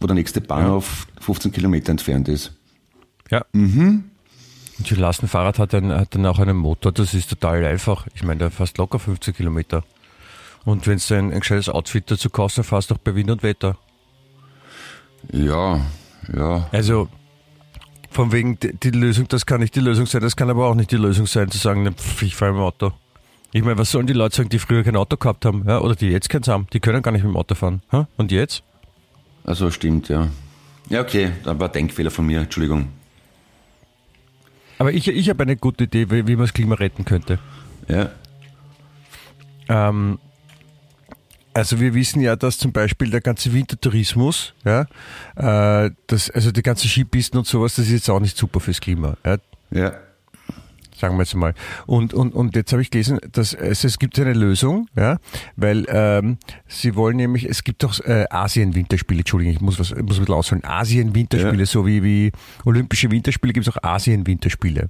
wo der nächste Bahnhof ja. 15 Kilometer entfernt ist. Ja. Mhm. Und die Lastenfahrrad hat dann, hat dann auch einen Motor, das ist total einfach. Ich meine, der fährst locker 50 Kilometer. Und wenn du ein, ein gescheites Outfit dazu kaufst, dann fährst du auch bei Wind und Wetter. Ja, ja. Also, von wegen die, die, Lösung, das kann nicht die Lösung sein, das kann aber auch nicht die Lösung sein, zu sagen, ich fahre im Auto. Ich meine, was sollen die Leute sagen, die früher kein Auto gehabt haben, ja, oder die jetzt keins haben? Die können gar nicht mit dem Auto fahren. Ja? Und jetzt? Also stimmt, ja. Ja, okay, da war ein Denkfehler von mir, Entschuldigung. Aber ich, ich habe eine gute Idee, wie, wie man das Klima retten könnte. Ja. Ähm, also wir wissen ja, dass zum Beispiel der ganze Wintertourismus, ja, äh, das, also die ganzen Skipisten und sowas, das ist jetzt auch nicht super fürs Klima. Ja. Ja. Sagen wir jetzt mal. Und, und, und jetzt habe ich gelesen, dass es, es gibt eine Lösung, ja, weil ähm, sie wollen nämlich, es gibt doch äh, Asien-Winterspiele, Entschuldigung, ich muss was, ich muss ein bisschen ausholen. Asien-Winterspiele, Ja. so wie, wie Olympische Winterspiele gibt es auch Asien-Winterspiele.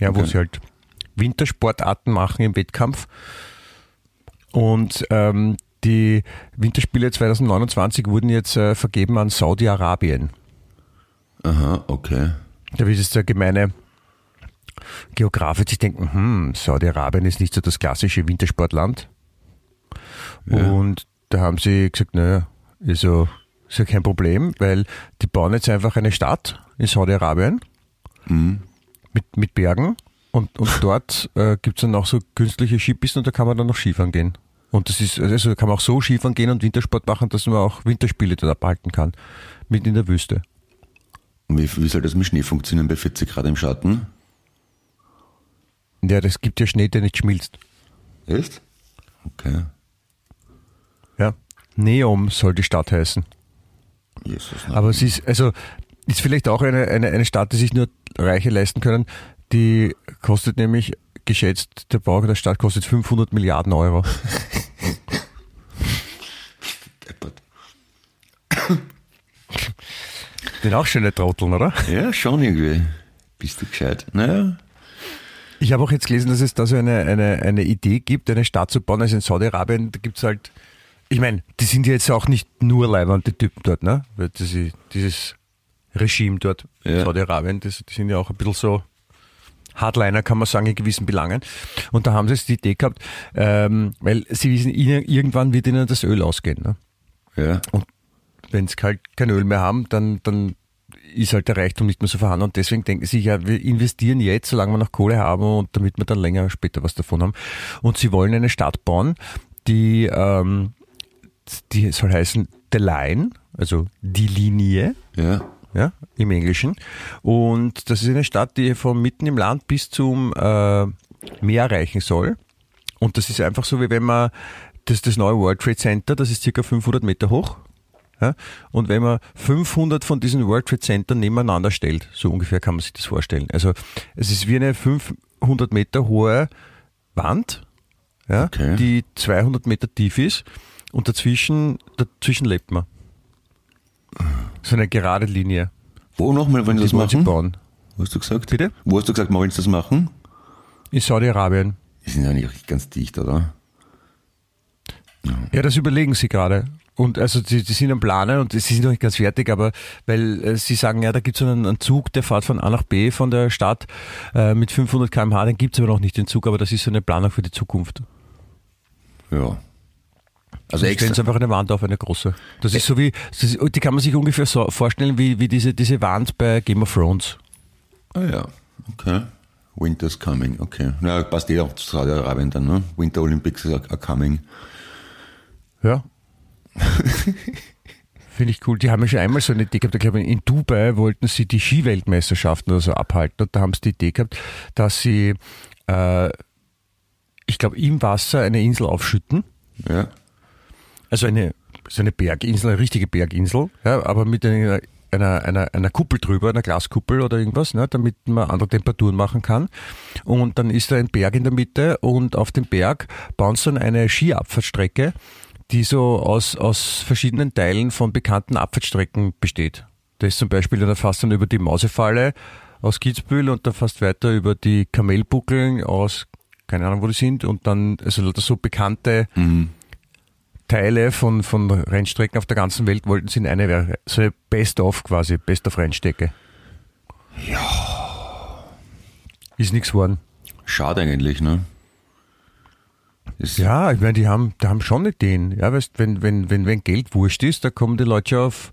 Ja, wo Okay. sie halt Wintersportarten machen im Wettkampf. Und ähm, die Winterspiele 2029 wurden jetzt äh, vergeben an Saudi-Arabien. Aha, okay. Da wird jetzt der gemeine Geograf wird sich denken, hm, Saudi-Arabien ist nicht so das klassische Wintersportland. Ja. Und da haben sie gesagt, naja, also, ist ja kein Problem, weil die bauen jetzt einfach eine Stadt in Saudi-Arabien Mhm. mit, mit Bergen und, und dort äh, gibt es dann auch so künstliche Skipisten und da kann man dann noch Skifahren gehen. Und das ist, also da kann man auch so Skifahren gehen und Wintersport machen, dass man auch Winterspiele dort abhalten kann. Mitten in der Wüste. Und wie, wie soll das mit Schnee funktionieren bei 40 Grad im Schatten? Ja, das gibt ja Schnee, der nicht schmilzt. Echt? Okay. Ja. Neom soll die Stadt heißen. Jesus. Aber es ist, also, ist vielleicht auch eine, eine, eine Stadt, die sich nur Reiche leisten können. Die kostet nämlich, geschätzt, der Bau der Stadt kostet 500 Milliarden Euro. (laughs) Den auch schöne Trotteln, oder? Ja, schon irgendwie. Bist du gescheit? Naja. Ich habe auch jetzt gelesen, dass es da so eine, eine, eine Idee gibt, eine Stadt zu bauen. Also in Saudi-Arabien, da gibt's halt, ich meine, die sind ja jetzt auch nicht nur leibend, die Typen dort, ne? Weil das, ist- dieses Regime dort in Ja. Saudi-Arabien, das, die sind ja auch ein bisschen so Hardliner, kann man sagen, in gewissen Belangen. Und da haben sie jetzt die Idee gehabt, ähm, weil sie wissen, ihnen, irgendwann wird ihnen das Öl ausgehen. Ne? Ja. wenn sie halt kein Öl mehr haben, dann, dann ist halt der Reichtum nicht mehr so vorhanden. Und deswegen denken sie sich, ja, wir investieren jetzt, solange wir noch Kohle haben und damit wir dann länger später was davon haben. Und sie wollen eine Stadt bauen, die, ähm, die soll heißen The Line, also die Linie, Ja. ja, im Englischen. Und das ist eine Stadt, die von mitten im Land bis zum äh, Meer reichen soll. Und das ist einfach so, wie wenn man das, das neue World Trade Center, das ist circa 500 Meter hoch. Ja? Und wenn man 500 von diesen World Trade Center nebeneinander stellt, so ungefähr kann man sich das vorstellen. Also es ist wie eine 500 Meter hohe Wand, ja, Okay. die 200 Meter tief ist und dazwischen, dazwischen lebt man. So eine gerade Linie. Wo nochmal wollen sie das machen? bauen. Wo hast du gesagt? Bitte? Wo hast du gesagt, wollen sie das machen? In Saudi-Arabien. Die sind ja nicht ganz dicht, oder? Ja, das überlegen sie gerade. Und also sie, sie sind am Planen und sie sind noch nicht ganz fertig, aber weil äh, sie sagen, ja, da gibt es einen, einen Zug, der fährt von A nach B von der Stadt äh, mit 500 km/h, den gibt es aber noch nicht, den Zug, aber das ist so eine Planung für die Zukunft. Ja. Also extra. sie einfach eine Wand auf, eine große. Das ist so wie, ist, die kann man sich ungefähr so vorstellen wie, wie diese, diese Wand bei Game of Thrones. Ah ja, okay. Winter's coming, okay. Na, passt eh auch zu Saudi-Arabien dann, ne? Winter Olympics are coming. Ja. (laughs) Finde ich cool. Die haben ja schon einmal so eine Idee gehabt. Ich glaube, in Dubai wollten sie die Skiweltmeisterschaften oder so abhalten. Und da haben sie die Idee gehabt, dass sie, äh, ich glaube, im Wasser eine Insel aufschütten. Ja. Also eine, so eine Berginsel, eine richtige Berginsel, ja, aber mit einer, einer, einer, einer Kuppel drüber, einer Glaskuppel oder irgendwas, ne, damit man andere Temperaturen machen kann. Und dann ist da ein Berg in der Mitte und auf dem Berg bauen sie dann eine Skiabfahrtstrecke, die so aus, aus verschiedenen Teilen von bekannten Abfahrtstrecken besteht. Da ist zum Beispiel, dann fast dann über die Mausefalle aus Kitzbühel und dann fast weiter über die Kamelbuckeln aus, keine Ahnung wo die sind, und dann, also lauter so bekannte Mhm. Teile von, von Rennstrecken auf der ganzen Welt wollten sie in eine, so eine Best-of quasi, Best-of-Rennstrecke. Ja. Ist nichts geworden. Schade eigentlich, ne? Ist, Ja, ich meine, die haben, die haben schon Ideen. Ja, weißt, wenn, wenn, wenn, wenn Geld wurscht ist, da kommen die Leute auf,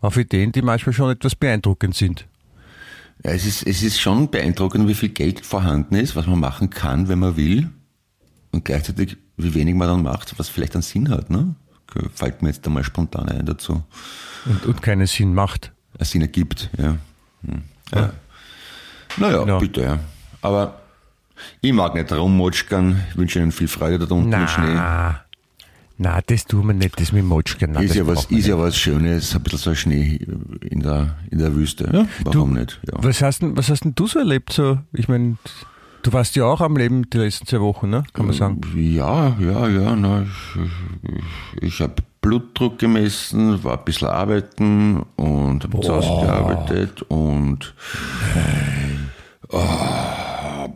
auf Ideen, die manchmal schon etwas beeindruckend sind. Ja, es, ist, es ist schon beeindruckend, wie viel Geld vorhanden ist, was man machen kann, wenn man will. und gleichzeitig, wie wenig man dann macht, was vielleicht einen Sinn hat, ne? Fällt mir jetzt einmal spontan ein dazu. Und, und keinen Sinn macht. Einen Sinn ergibt, ja. Hm. ja. Naja, Ja. bitte, ja. Aber ich mag nicht rummotschkern, ich wünsche Ihnen viel Freude da unten im Schnee. Na, na, das tun wir nicht, das mit Motschken. Na, Ist das ja, was, ist ja was Schönes, ein bisschen so Schnee in der, in der Wüste. Ja, warum nicht? Ja. Was hast, denn, was hast denn du so erlebt? So? Ich meine, du warst ja auch am Leben die letzten zwei Wochen, ne? kann man sagen. Ja, ja, ja. Na, ich ich, ich habe Blutdruck gemessen, war ein bisschen arbeiten und habe zu Hause gearbeitet und Ah, ein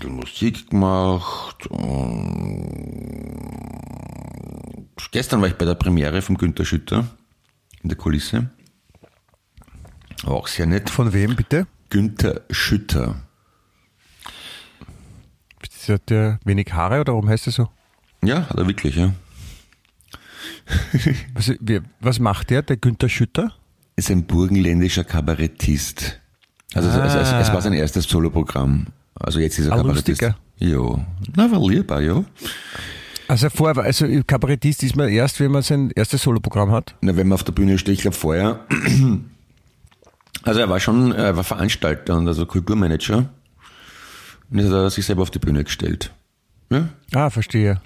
bisschen Musik gemacht. Und gestern war ich bei der Premiere von Günter Schütter in der Kulisse. War Auch sehr nett. Von wem bitte? Günter Schütter. Hat der wenig Haare oder warum heißt er so? Ja, hat er wirklich, ja. (laughs) Was, was macht der, der Günther Schütter? ist ein burgenländischer Kabarettist. Also es, es, es, es war sein erstes Soloprogramm. Also jetzt ist er Ah, Kabarettist. lustiger. Jo. Na, war lieber, ja. Also vorher, war- also Kabarettist ist man erst, wenn man sein erstes Soloprogramm hat. Na, wenn man auf der Bühne steht, ich glaube vorher. Also er war schon, er war Veranstalter und also Kulturmanager. Und jetzt hat er sich selber auf die Bühne gestellt. Ja, Ah, verstehe.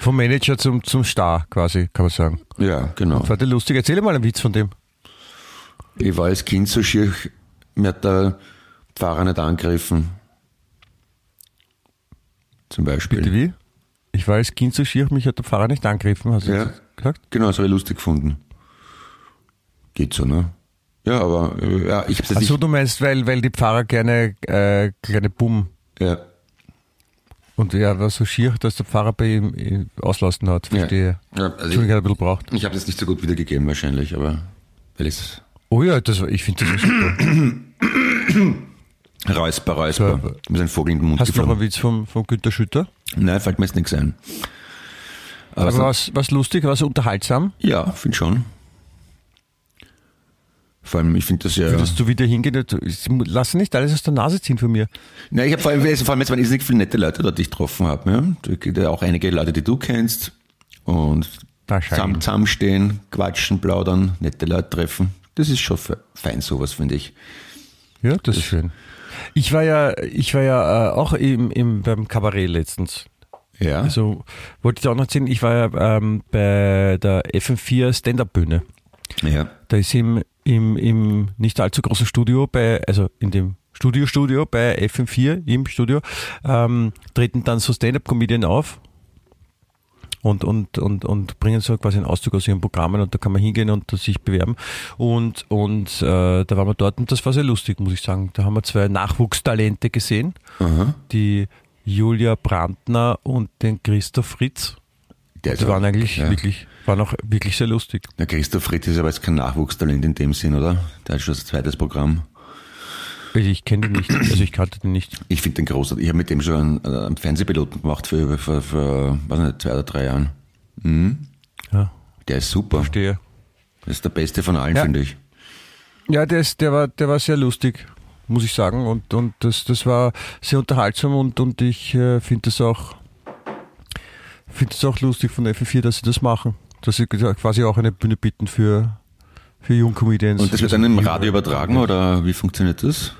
Vom Manager zum, zum Star quasi, kann man sagen. ja genau. War der lustig? Erzähl mal einen Witz von dem. Ich war als Kind so schier, mir hat der Pfarrer nicht angegriffen. Zum Beispiel. Bitte wie? Ich war als Kind so schier, mich hat der Pfarrer nicht angegriffen, hast du Ja. jetzt gesagt? Genau, das habe ich lustig gefunden. Geht so, ne? Ja, aber äh, ja, ich hab's jetzt Achso, du meinst, weil, weil die Pfarrer gerne äh, kleine Bumm. Ja, und er war so schier, dass der Pfarrer bei ihm auslassen hat. Verstehe. Ja, also Entschuldigung, ich, hat ein bisschen braucht. ich habe es nicht so gut wiedergegeben wahrscheinlich, aber weil ich Oh ja, das, war- ich finde das (clears throat) super. Räusper, Räusper. So, Mir ist ein Vogel in den Mund Hast du noch einen geflogen. Witz vom, vom Günter Schütter? Nein, fällt mir jetzt nichts ein. Aber, Aber was, was lustig, was unterhaltsam? ja, finde schon. Vor allem, ich finde das ja. Würdest du wieder hingehen? Lass nicht alles aus der Nase ziehen von mir. Nein, ich habe vor allem, vor allem jetzt waren nicht viele nette Leute dort, die ich getroffen habe. Ja? Da gibt ja auch einige Leute, die du kennst. Und zusammen, zusammenstehen, quatschen, plaudern, nette Leute treffen. Das ist schon fe- fein, sowas, finde ich. Ja, das ist schön. Ich war ja, ich war ja äh, auch im, im, beim Kabarett letztens. Ja. Also wollte ich auch noch erzählen, ich war ja ähm, bei der FM4 Stand-Up-Bühne. ja. Da ist im, im, im nicht allzu großen Studio, bei, also in dem Studio-Studio bei FM4 im Studio, ähm, treten dann so Stand-Up-Comedien auf und, und, und, und bringen so quasi einen Auszug aus ihren Programmen und da kann man hingehen und sich bewerben. Und, und äh, da waren wir dort und das war sehr lustig, muss ich sagen. Da haben wir zwei Nachwuchstalente gesehen, Aha. die Julia Brandner und den Christoph Fritz. Der Die waren eigentlich ja. wirklich, waren auch wirklich sehr lustig. Der Christoph Fritz ist aber jetzt kein Nachwuchstalent in dem Sinn, oder? Der hat schon das zweites Programm. Ich kenne den nicht, also ich kannte den nicht. Ich finde den großartig. Ich habe mit dem schon einen, einen Fernsehpiloten gemacht für, für, für weiß nicht, zwei oder drei Jahren. Ja, Der ist super. verstehe. Das ist der beste von allen, Ja. finde ich. Ja, der, ist, der, war, der war sehr lustig, muss ich sagen. Und, und das, das war sehr unterhaltsam und, und ich äh, finde das auch finde es auch lustig von der F4, dass sie das machen. Dass sie quasi auch eine Bühne bieten für, für Jungcomedians. Und das wird dann im Radio übertragen oder wie funktioniert das?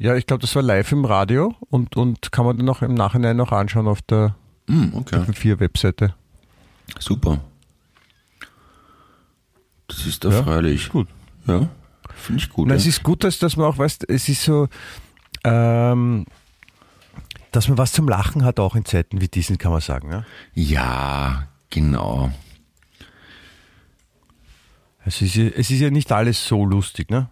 Ja, ich glaube, das war live im Radio und, und kann man dann auch im Nachhinein noch anschauen auf der Hm, okay, F4-Webseite. super. Das ist Ja, erfreulich. Gut. Ja, finde ich gut. Na, ja. es ist gut, dass, dass man auch weißt, es ist so, ähm, dass man was zum Lachen hat, auch in Zeiten wie diesen, kann man sagen. Ja? ja, genau. Es, ist ja, es ist ja nicht alles so lustig. Ne?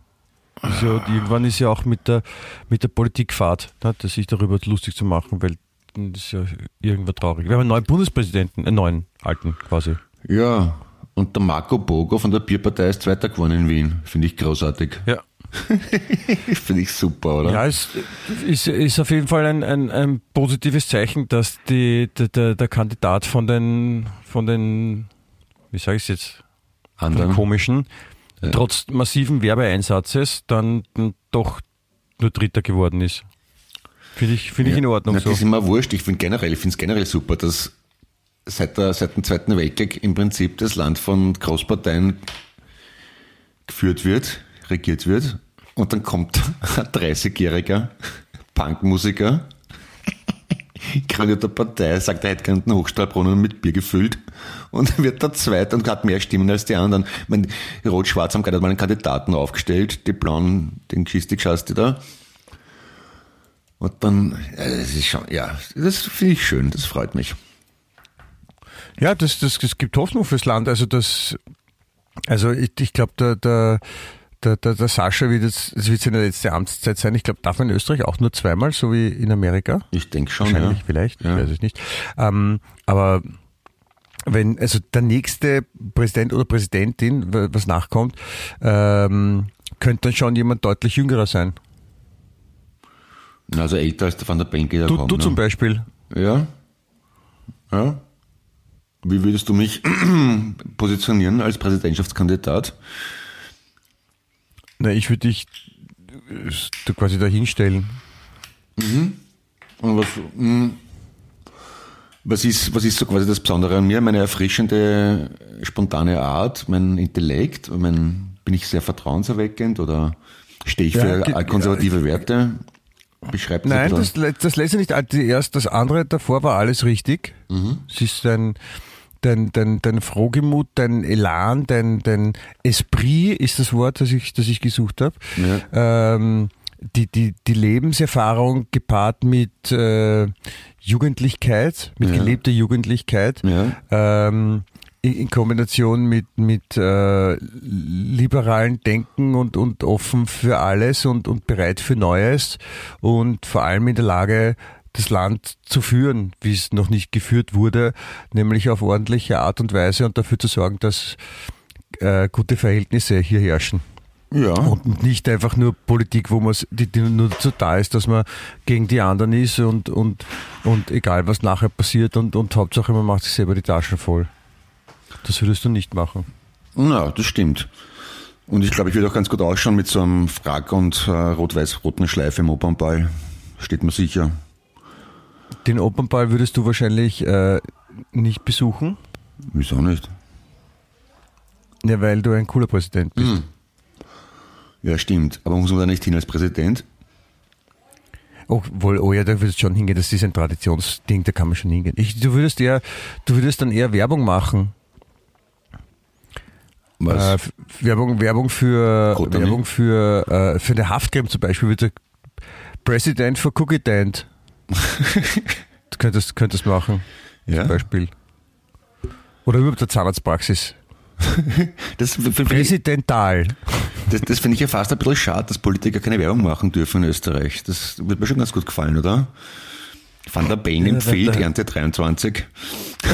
Ist ja, irgendwann ist ja auch mit der, mit der Politik Fahrt, ne? das sich darüber lustig zu machen, weil das ist ja irgendwann traurig. Wir haben einen neuen Bundespräsidenten, einen neuen alten quasi. Ja, und der Marco Bogo von der Bierpartei ist Zweiter geworden in Wien. Finde ich großartig. Ja. (laughs) Finde ich super, oder? Ja, es ist, ist auf jeden Fall ein, ein, ein positives Zeichen, dass die, der, der, Kandidat von den, von den, wie sage ich es jetzt, von den Anderen. komischen, Ja. trotz massiven Werbeeinsatzes dann, doch nur Dritter geworden ist. Finde ich, finde ich in Ordnung Na, so. Das ist immer wurscht. Ich finde generell, ich finde es generell super, dass seit, der, seit dem Zweiten Weltkrieg im Prinzip das Land von Großparteien geführt wird, regiert wird. Und dann kommt (laughs) ein 30-jähriger Punkmusiker, (laughs) gründet eine Partei, sagt, er hätte gerne einen Hochstrahlbrunnen mit Bier gefüllt und (laughs) wird der Zweite und hat mehr Stimmen als die anderen. Ich meine, Rot-Schwarz haben gerade mal einen Kandidaten aufgestellt, die Blauen, den Geschichte schaust du da. Und dann, äh, das ist schon, ja, das finde ich schön, das freut mich. Ja, das, das, das gibt Hoffnung fürs Land. Also das, also ich, ich glaube, der, der, der, der, der Sascha wird jetzt, es wird seine letzte Amtszeit sein. Ich glaube, darf man in Österreich auch nur zweimal, so wie in Amerika. Ich denke schon, Wahrscheinlich, ja. vielleicht, Ja. ich weiß es nicht. Ähm, aber wenn, also der nächste Präsident oder Präsidentin, was nachkommt, ähm, könnte dann schon jemand deutlich jüngerer sein. Also älter als der Van der Benke da Du, kommt. du ne? zum Beispiel. Ja. Ja. Wie würdest du mich (clears throat) positionieren als Präsidentschaftskandidat? Na, ich würde dich äh, da quasi dahinstellen. Und was, mh, was, ist, was ist so quasi das Besondere an mir? Meine erfrischende, spontane Art, mein Intellekt, mein, bin ich sehr vertrauenserweckend oder stehe ich Ja, für ge- konservative Werte? Beschreibt das ein Nein, das, das letzte nicht. Also Erst das andere davor war alles richtig. Es ist dein, dein, dein, dein Frohgemut, dein Elan, dein, dein Esprit ist das Wort, das ich, das ich gesucht habe. Ähm, die, die, die Lebenserfahrung gepaart mit äh, Jugendlichkeit, mit Ja. gelebter Jugendlichkeit. Ja. Ähm, in in Kombination mit, mit äh, liberalen Denken und, und offen für alles und, und bereit für Neues und vor allem in der Lage, das Land zu führen, wie es noch nicht geführt wurde, nämlich auf ordentliche Art und Weise und dafür zu sorgen, dass äh, gute Verhältnisse hier herrschen. Ja. Und nicht einfach nur Politik, wo man die, die nur dazu da ist, dass man gegen die anderen ist und, und, und egal was nachher passiert und, und Hauptsache man macht sich selber die Taschen voll. Das würdest du nicht machen. Na, das stimmt. Und ich glaube, ich würde auch ganz gut ausschauen mit so einem Frack und äh, rot-weiß-roten Schleife im Opernball. Steht mir sicher. Den Opernball würdest du wahrscheinlich äh, nicht besuchen, Wieso nicht? ja, weil du ein cooler Präsident bist. Ja, stimmt. Aber muss man da nicht hin als Präsident? Obwohl, oh ja, da würdest du schon hingehen, das ist ein Traditionsding, da kann man schon hingehen. Ich, du würdest eher, du würdest dann eher Werbung machen. Was? Äh, Werbung, Werbung für? Werbung für, äh, für eine Haftcreme zum Beispiel President for Cookie Dent. Du könntest, könntest machen, ja? zum Beispiel. Oder überhaupt der Zahnarztpraxis. Das, Präsidental. das, das finde ich ja fast ein bisschen schade, dass Politiker keine Werbung machen dürfen in Österreich. Das wird mir schon ganz gut gefallen, oder? Van der Bellen Ja, empfiehlt da- Ernte 23. (laughs)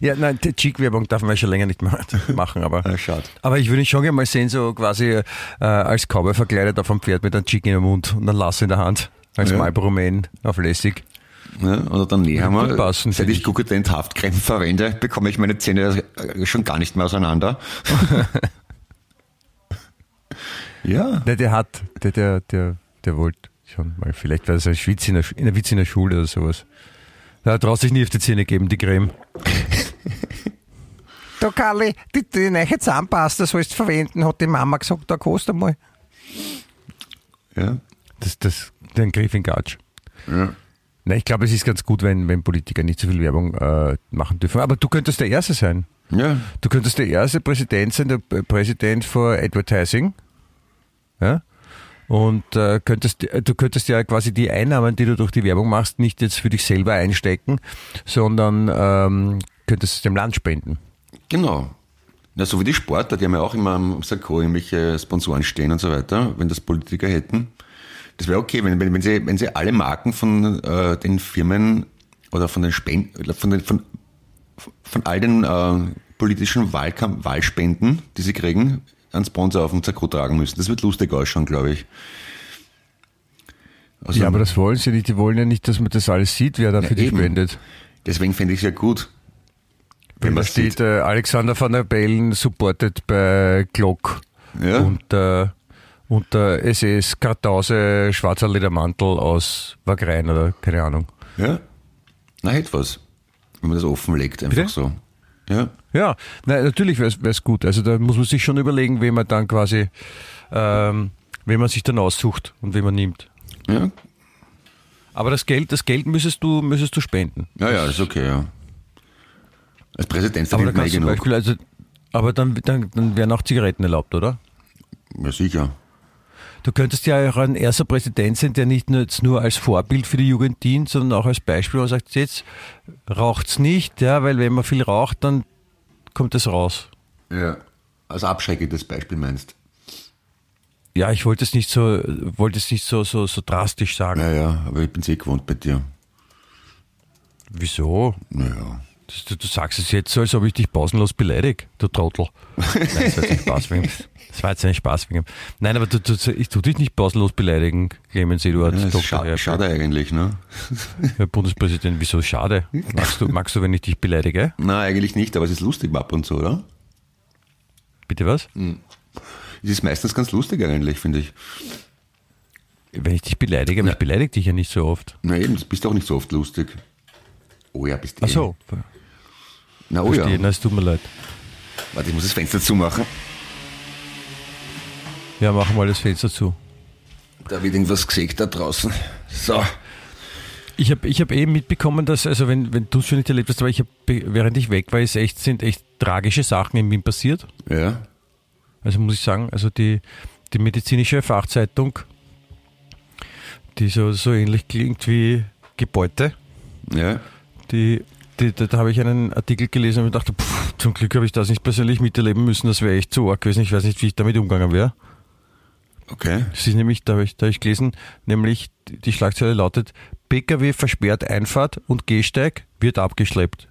Ja, nein, die Cheek-Werbung darf man ja schon länger nicht ma- (laughs) machen, aber. Ah, schade. Aber ich würde ihn schon gerne mal sehen, so quasi äh, als Cowboy verkleidet auf einem Pferd mit einem Cheek in der Mund und einem Lass in der Hand. Als Ja. Marlboro Man auf lässig. Ja, oder dann näher wir, passen, seit ich. Guggentent Haftcreme verwende, bekomme ich meine Zähne äh, schon gar nicht mehr auseinander. (laughs) ja. Der, der hat, der, der, der, der wollte schon mal, vielleicht war das ein Schwitz in der, in der Witz in der Schule oder sowas. Da traust sich nie auf die Zähne geben, die Creme. (laughs) Da Karli, die, die neue Zahnpasta sollst du verwenden, hat die Mama gesagt, da kostet einmal. Ja. Das, das, den Griff in Gatsch. ja. Ich glaube, es ist ganz gut, wenn, wenn Politiker nicht so viel Werbung äh, machen dürfen. Aber du könntest der Erste sein. Ja. Du könntest der erste Präsident sein, der Präsident for Advertising. Ja? Und äh, könntest, du könntest ja quasi die Einnahmen, die du durch die Werbung machst, nicht jetzt für dich selber einstecken, sondern ähm, könntest es dem Land spenden. Genau. Na, so wie die Sportler, die haben ja auch immer am Sakko irgendwelche Sponsoren stehen und so weiter, wenn das Politiker hätten. Das wäre okay, wenn, wenn, wenn, sie, wenn sie alle Marken von äh, den Firmen oder von den Spenden, von, den, von, von all den äh, politischen Wahlkamp Wahlspenden, die sie kriegen, einen Sponsor auf dem Sakko tragen müssen. Das wird lustig ausschauen, glaube ich. Also, ja, aber das wollen sie nicht. Die wollen ja nicht, dass man das alles sieht, wer da für dich eben. spendet. deswegen fände ich es ja gut. Wenn man steht, äh, Alexander van der Bellen supported bei Glock. Ja. Und, äh, und der SS Kartause schwarzer Ledermantel aus Wagrein oder keine Ahnung. Ja? Na, hätte was. Wenn man das offenlegt, einfach Bitte? so. Ja. Ja, nein, natürlich wäre es gut. Also da muss man sich schon überlegen, wen man dann quasi, ähm, wen man sich dann aussucht und wen man nimmt. Ja, Aber das Geld, das Geld müsstest du, müsstest du spenden. ja, ja ist okay, ja. Als Präsident verdient man eh genug. Beispiel, also, aber dann, dann, dann wären auch Zigaretten erlaubt, oder? Ja, sicher. Du könntest ja auch ein erster Präsident sein, der nicht nur, jetzt nur als Vorbild für die Jugend dient, sondern auch als Beispiel und sagt, jetzt raucht's nicht, ja, weil wenn man viel raucht, dann kommt es raus. Ja. Als abschreckendes Beispiel meinst. Ja, ich wollte es nicht so, wollte es nicht so, so, so drastisch sagen. Ja, ja, aber ich bin's eh gewohnt bei dir. Wieso? Naja. Du, du sagst es jetzt so, als ob ich dich pausenlos beleidige, du Trottel. Nein, das war jetzt ein Spaß wegen, das war jetzt ein Spaß wegen. Nein, aber du, du, ich tu dich nicht pausenlos beleidigen, Clemens Eduard, Ja, das ist Dr. scha Herr, schade eigentlich, ne? Herr Bundespräsident. Wieso schade? Magst du, magst du, wenn ich dich beleidige? Na, eigentlich nicht, aber es ist lustig ab und zu, oder? Bitte was? Es ist meistens ganz lustig eigentlich, finde ich. Wenn ich dich beleidige, aber ich beleidige dich ja nicht so oft. Na eben, du bist auch nicht so oft lustig. Oh ja, bist du. Ach so, Na oh verstehe, ja. es tut mir leid. Warte, ich muss das Fenster zumachen. Ja, machen wir das Fenster zu. Da wird irgendwas gesägt da draußen. So. Ich habe ich hab eben mitbekommen, dass, also wenn, wenn du es schon nicht erlebt hast, aber ich habe, während ich weg war, ist echt, sind echt tragische Sachen in Wien passiert. Ja. Also muss ich sagen, also die, die medizinische Fachzeitung, die so, so ähnlich klingt wie Gebäude, Ja. die, die, da, da habe ich einen Artikel gelesen und dachte, pff, zum Glück habe ich das nicht persönlich miterleben müssen, das wäre echt zu arg gewesen. Ich weiß nicht, wie ich damit umgegangen wäre. Okay. Es ist nämlich, da habe ich, da hab ich gelesen, nämlich die Schlagzeile lautet, PKW versperrt Einfahrt und Gehsteig wird abgeschleppt.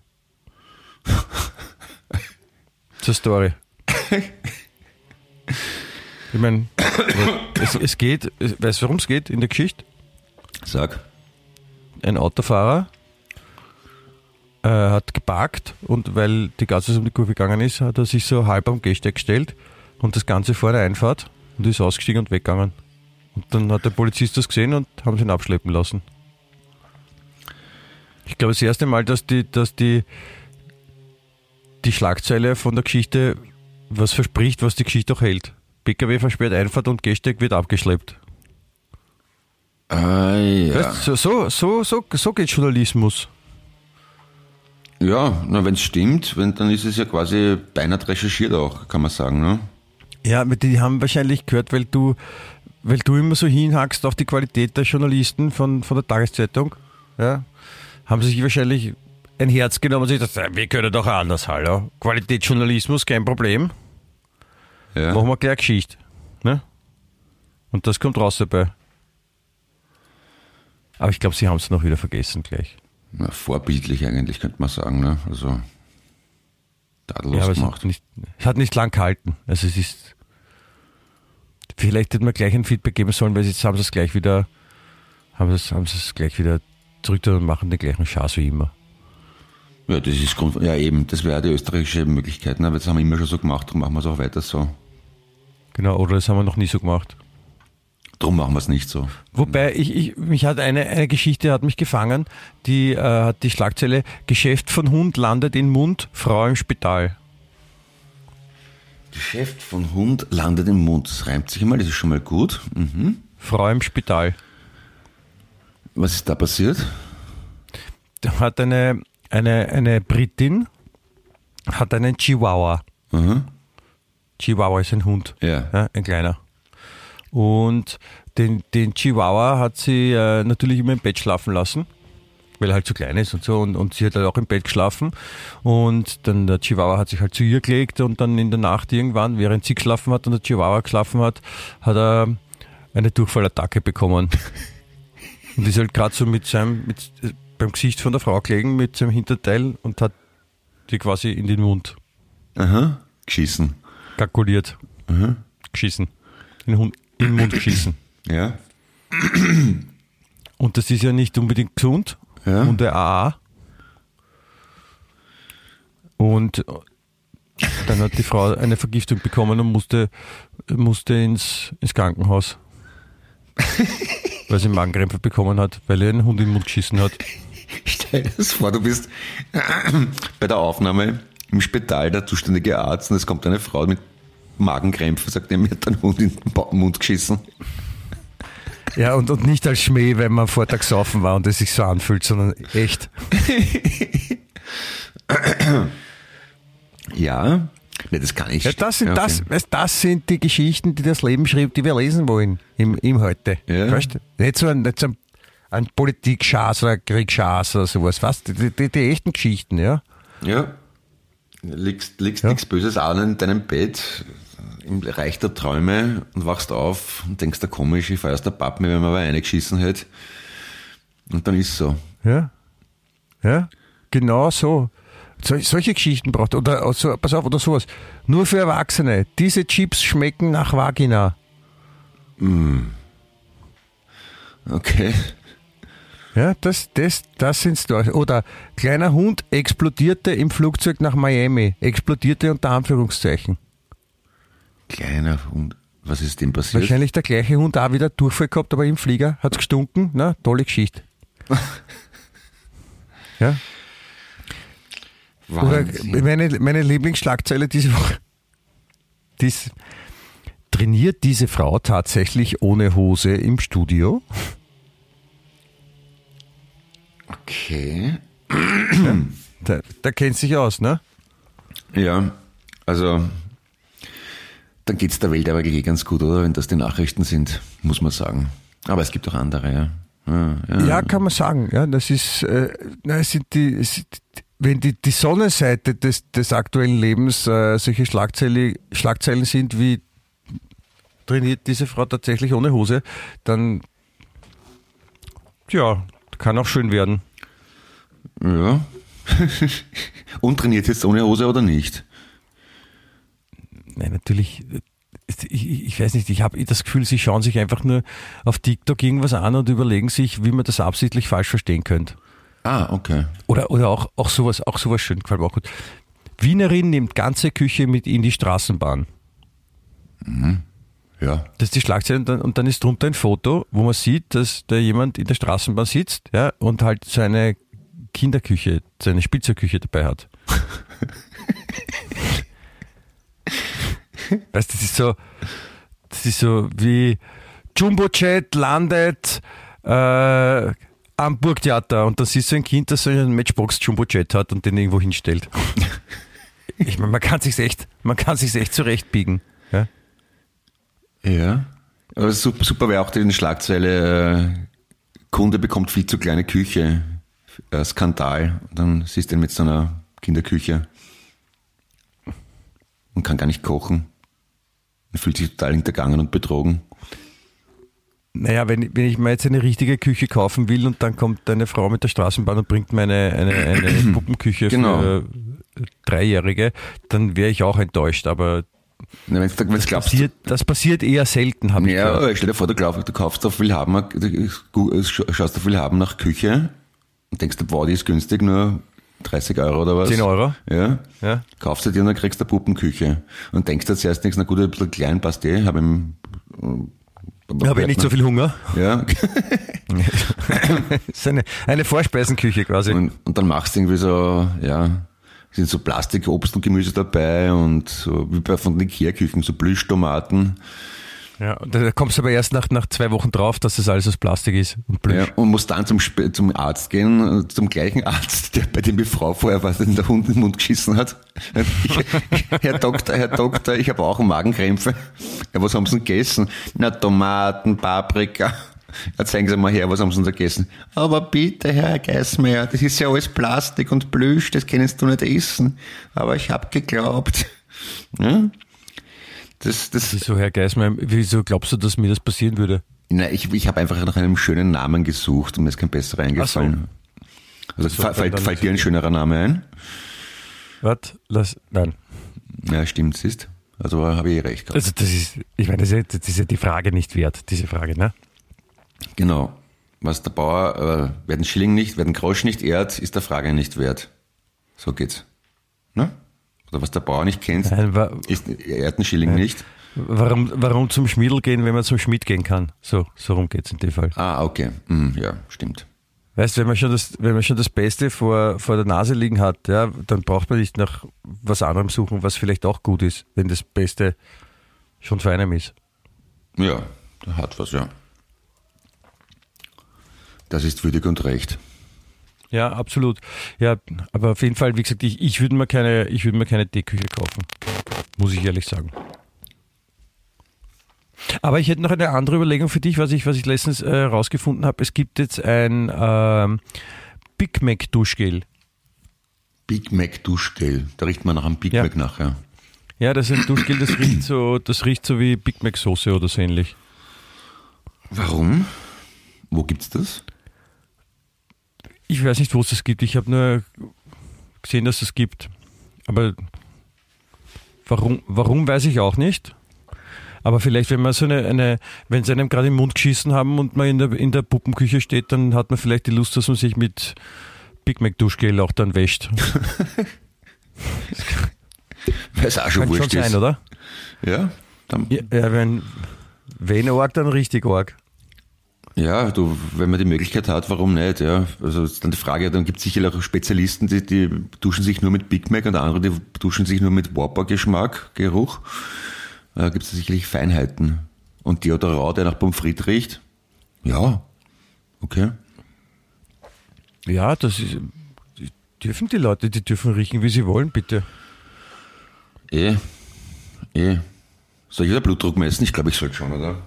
(laughs) Zur Story. Ich meine, es, es geht, weißt du, worum es geht in der Geschichte? Sag. Ein Autofahrer äh, hat geparkt und weil die Gas um die Kurve gegangen ist, hat er sich so halb am Gehsteig gestellt und das Ganze vor der Einfahrt und ist ausgestiegen und weggegangen. Und dann hat der Polizist das gesehen und haben sie ihn abschleppen lassen. Ich glaube, das erste Mal, dass die, dass die, die Schlagzeile von der Geschichte was verspricht, was die Geschichte auch hält. PKW versperrt Einfahrt und Gehsteig wird abgeschleppt. Ah, ja. Weißt, so, so, so, so geht Journalismus. Ja, na, wenn es stimmt, wenn, dann ist es ja quasi beinahe recherchiert auch, kann man sagen, ne? Ja, die haben wahrscheinlich gehört, weil du, weil du immer so hinhackst auf die Qualität der Journalisten von, von der Tageszeitung. Ja, haben sie sich wahrscheinlich ein Herz genommen und sich gedacht, wir können doch anders, hallo. Qualitätsjournalismus, kein Problem. Ja. Machen wir gleich Geschichte. Ne? Und das kommt raus dabei. Aber ich glaube, sie haben es noch wieder vergessen gleich. Na, vorbildlich eigentlich, könnte man sagen, ne? Also, tadellos Ja, aber es gemacht. hat, nicht, es hat nicht lang gehalten. Also es ist. Vielleicht hätte man gleich ein Feedback geben sollen, weil jetzt haben sie es gleich wieder, haben sie es, haben sie es gleich wieder zurück und machen den gleichen Schaß wie immer. Ja, das ist Grund, ja eben, das wäre die österreichische Möglichkeit, ne? Aber das haben wir immer schon so gemacht, darum machen wir es auch weiter so. Genau, oder das haben wir noch nie so gemacht. Darum machen wir es nicht so. Wobei, ich, ich, mich hat eine, eine Geschichte hat mich gefangen, die äh, hat die Schlagzeile Geschäft von Hund landet in Mund, Frau im Spital. Geschäft von Hund landet im Mund. Das reimt sich immer, das ist schon mal gut. Mhm. Frau im Spital. Was ist da passiert? Da hat eine, eine, eine Britin, hat einen Chihuahua. Mhm. Chihuahua ist ein Hund. Ja. Ja, ein kleiner. Und den, den Chihuahua hat sie äh, natürlich immer im Bett schlafen lassen, weil er halt zu klein ist und so. Und, und sie hat halt auch im Bett geschlafen. Und dann der Chihuahua hat sich halt zu ihr gelegt und dann in der Nacht irgendwann, während sie geschlafen hat und der Chihuahua geschlafen hat, hat er eine Durchfallattacke bekommen. (laughs) und ist halt gerade so mit seinem, mit, äh, beim Gesicht von der Frau gelegen, mit seinem Hinterteil und hat die quasi in den Mund Aha. Geschissen. kalkuliert. Geschissen. In den, Hund, in den Mund geschissen. Ja. Und das ist ja nicht unbedingt gesund. Ja. Und der AA. Und Dann hat die Frau eine Vergiftung bekommen und musste, musste ins, ins Krankenhaus. weil sie Magenkrämpfe bekommen hat, weil ihr einen Hund in den Mund geschissen hat. Stell dir das vor, du bist (clears throat) bei der Aufnahme im Spital der zuständige Arzt und es kommt eine Frau mit Magenkrämpfen, sagt er, mir hat ein Hund in den Mund geschissen. Ja, und, und nicht als Schmäh, wenn man vor Tag saufen war und es sich so anfühlt, sondern echt. ja, nee, das kann ich. Ja, das, sind, Ja, das, okay. weißt, das sind die Geschichten, die das Leben schreibt, die wir lesen wollen im, im Heute. Ja. Weißt, du? nicht so ein, nicht so ein, ein Politik-Schaß oder Kriegsschaß oder sowas. Was? Die, die, die echten Geschichten, ja. Ja. Liegst, liegst Ja. nichts Böses an in deinem Bett, im Reich der Träume und wachst auf und denkst, da komisch, ich fahre aus der Pappe, wenn man aber reingeschissen hätte. Und dann ist so. Ja. Ja. Genau so. Sol solche Geschichten braucht oder so, pass auf oder sowas. Nur für Erwachsene. Diese Chips schmecken nach Vagina. Okay. Ja, das, das, das sind Storys. Oder kleiner Hund explodierte im Flugzeug nach Miami. Explodierte unter Anführungszeichen. Kleiner Hund. Was ist dem passiert? Wahrscheinlich der gleiche Hund auch wieder Durchfall gehabt, aber im Flieger hat's gestunken. Na, tolle Geschichte. (laughs) ja. Oder Wahnsinn. meine, meine Lieblingsschlagzeile diese Woche. Dies, trainiert diese Frau tatsächlich ohne Hose im Studio? Okay. Der, der kennt sich aus, ne? Ja, also dann geht's der Welt aber eh ganz gut, oder? Wenn das die Nachrichten sind, muss man sagen. Aber es gibt auch andere, ja. Ja, ja. Ja, kann man sagen. Ja, das ist, äh, na, es sind die, es sind, wenn die, die Sonnenseite des, des aktuellen Lebens äh, solche Schlagzeile, Schlagzeilen sind wie trainiert diese Frau tatsächlich ohne Hose, dann ja, kann auch schön werden. ja. (laughs) Und trainiert jetzt ohne Hose oder nicht? Nein, natürlich. Ich, ich weiß nicht, ich habe das Gefühl, sie schauen sich einfach nur auf TikTok irgendwas an und überlegen sich, wie man das absichtlich falsch verstehen könnte. Ah, okay. Oder, oder auch, auch sowas, auch sowas schön, gefällt mir auch gut. Wienerin nimmt ganze Küche mit in die Straßenbahn. Ja. Das ist die Schlagzeile und dann, und dann ist drunter ein Foto, wo man sieht, dass da jemand in der Straßenbahn sitzt ja, und halt seine Kinderküche, seine Spielzeugküche dabei hat. (laughs) weißt, das ist so, das ist so wie Jumbojet landet äh, am Burgtheater und dann siehst du ein Kind, das so einen Matchbox Jumbojet hat und den irgendwo hinstellt. (laughs) Ich meine, man kann sich's echt, man kann sich's echt zurechtbiegen. Ja? Ja. Aber super, super wäre auch die Schlagzeile, äh, Kunde bekommt viel zu kleine Küche. Äh, Skandal. Und dann siehst du ihn mit so einer Kinderküche und kann gar nicht kochen. Er fühlt sich total hintergangen und betrogen. Naja, wenn, wenn ich mir jetzt eine richtige Küche kaufen will und dann kommt eine Frau mit der Straßenbahn und bringt mir eine, eine, eine (clears throat) Puppenküche Genau. für Dreijährige, dann wäre ich auch enttäuscht. Aber Na, wenn's, wenn's glaubst, passiert, das passiert eher selten, habe ich ja, gehört. aber stell dir vor, du, glaubst, du kaufst auf Willhaben, schaust auf Willhaben nach Küche und denkst, wow, die ist günstig, nur 30 Euro oder was? 10 Euro? Ja. Ja. Kaufst du dir und dann kriegst du eine Puppenküche. Und denkst dir zuerst nichts, na gut, ein bisschen klein passt eh, habe im, Habe ich nicht so viel Hunger. Ja. (laughs) Ist eine, eine Vorspeisenküche quasi. Und, und dann machst du irgendwie so, ja, sind so Plastik, Obst und Gemüse dabei und so wie bei von den Ikea-Küchen, so Plüschtomaten. Ja, da kommst du aber erst nach, nach zwei Wochen drauf, dass das alles aus Plastik ist und Plüsch. Ja, und musst dann zum, zum Arzt gehen, äh, zum gleichen Arzt, (laughs) der bei dem die Frau vorher was in der Hund in den Mund geschissen hat. Ich, (laughs) Herr Doktor, Herr Doktor, ich habe auch Magenkrämpfe. Ja, was haben Sie denn gegessen? Na, Tomaten, Paprika. Ja, zeigen Sie mal her, was haben Sie denn gegessen? Aber bitte, Herr Geismeier, das ist ja alles Plastik und Plüsch, das können Sie nicht essen. Aber ich habe geglaubt. Ja? Das, das, Wieso, Herr Geismeier, wieso glaubst du, dass mir das passieren würde? na, ich, ich habe einfach nach einem schönen Namen gesucht und mir ist kein besserer eingefallen. Also so, fa- dann- fällt, dann fällt dir ein schönerer Name ein? Was? Lass, nein. Ja, stimmt, siehst. Also habe ich eh recht gehabt. Also das ist, ich meine, das ist, ja- das ist ja die Frage nicht wert, diese Frage, ne? Genau. Was der Bauer, äh, werden Schilling nicht, werden Grosch nicht ehrt, ist der Frage nicht wert. So geht's. Ne? Oder was der Bauer nicht kennt, Nein, ist Erdenschilling nicht. warum, warum zum Schmiedel gehen, wenn man zum Schmied gehen kann? So, so rum geht's in dem Fall. Ah, okay. Hm, ja, stimmt. Weißt, wenn man schon das, wenn man schon das Beste vor, vor der Nase liegen hat, ja, dann braucht man nicht nach was anderem suchen, was vielleicht auch gut ist, wenn das Beste schon für einem ist. Ja, hat was, ja. Das ist würdig und recht. Ja, absolut. Ja, aber auf jeden Fall, wie gesagt, ich, ich würde mir keine, ich würde mir keine Teeküche kaufen. Muss ich ehrlich sagen. Aber ich hätte noch eine andere Überlegung für dich, was ich, was ich letztens äh, rausgefunden habe. Es gibt jetzt ein ähm, Big Mac Duschgel. Big Mac Duschgel. Da riecht man nach einem Big Ja. Mac nachher. Ja, das ist ein Duschgel, das riecht so, das riecht so wie Big Mac Soße oder so ähnlich. Warum? Wo gibt's das? Ich weiß nicht, wo es das gibt. Ich habe nur gesehen, dass es gibt. Aber warum, warum weiß ich auch nicht. Aber vielleicht, wenn man so eine, eine wenn sie einem gerade im Mund geschissen haben und man in der, in der Puppenküche steht, dann hat man vielleicht die Lust, dass man sich mit Big Mac Duschgel auch dann wäscht. (laughs) Weil es auch schon Kann schon wurscht sein, ist. oder? Ja, dann, Ja, ja wenn, wenn arg, dann richtig arg. Ja du, wenn man die Möglichkeit hat, warum nicht? Ja, also ist dann die Frage, dann gibt es sicher auch Spezialisten, die, die duschen sich nur mit Big Mac und andere, die duschen sich nur mit Whopper-Geschmack, Geruch. Da gibt es sicherlich Feinheiten. Und Deodorant, der nach Pommes frites riecht? Ja, okay. Ja, das ist, die dürfen die Leute, die dürfen riechen, wie sie wollen, bitte. Eh, eh. Soll ich wieder Blutdruck messen? Ich glaube, ich sollte schon, oder?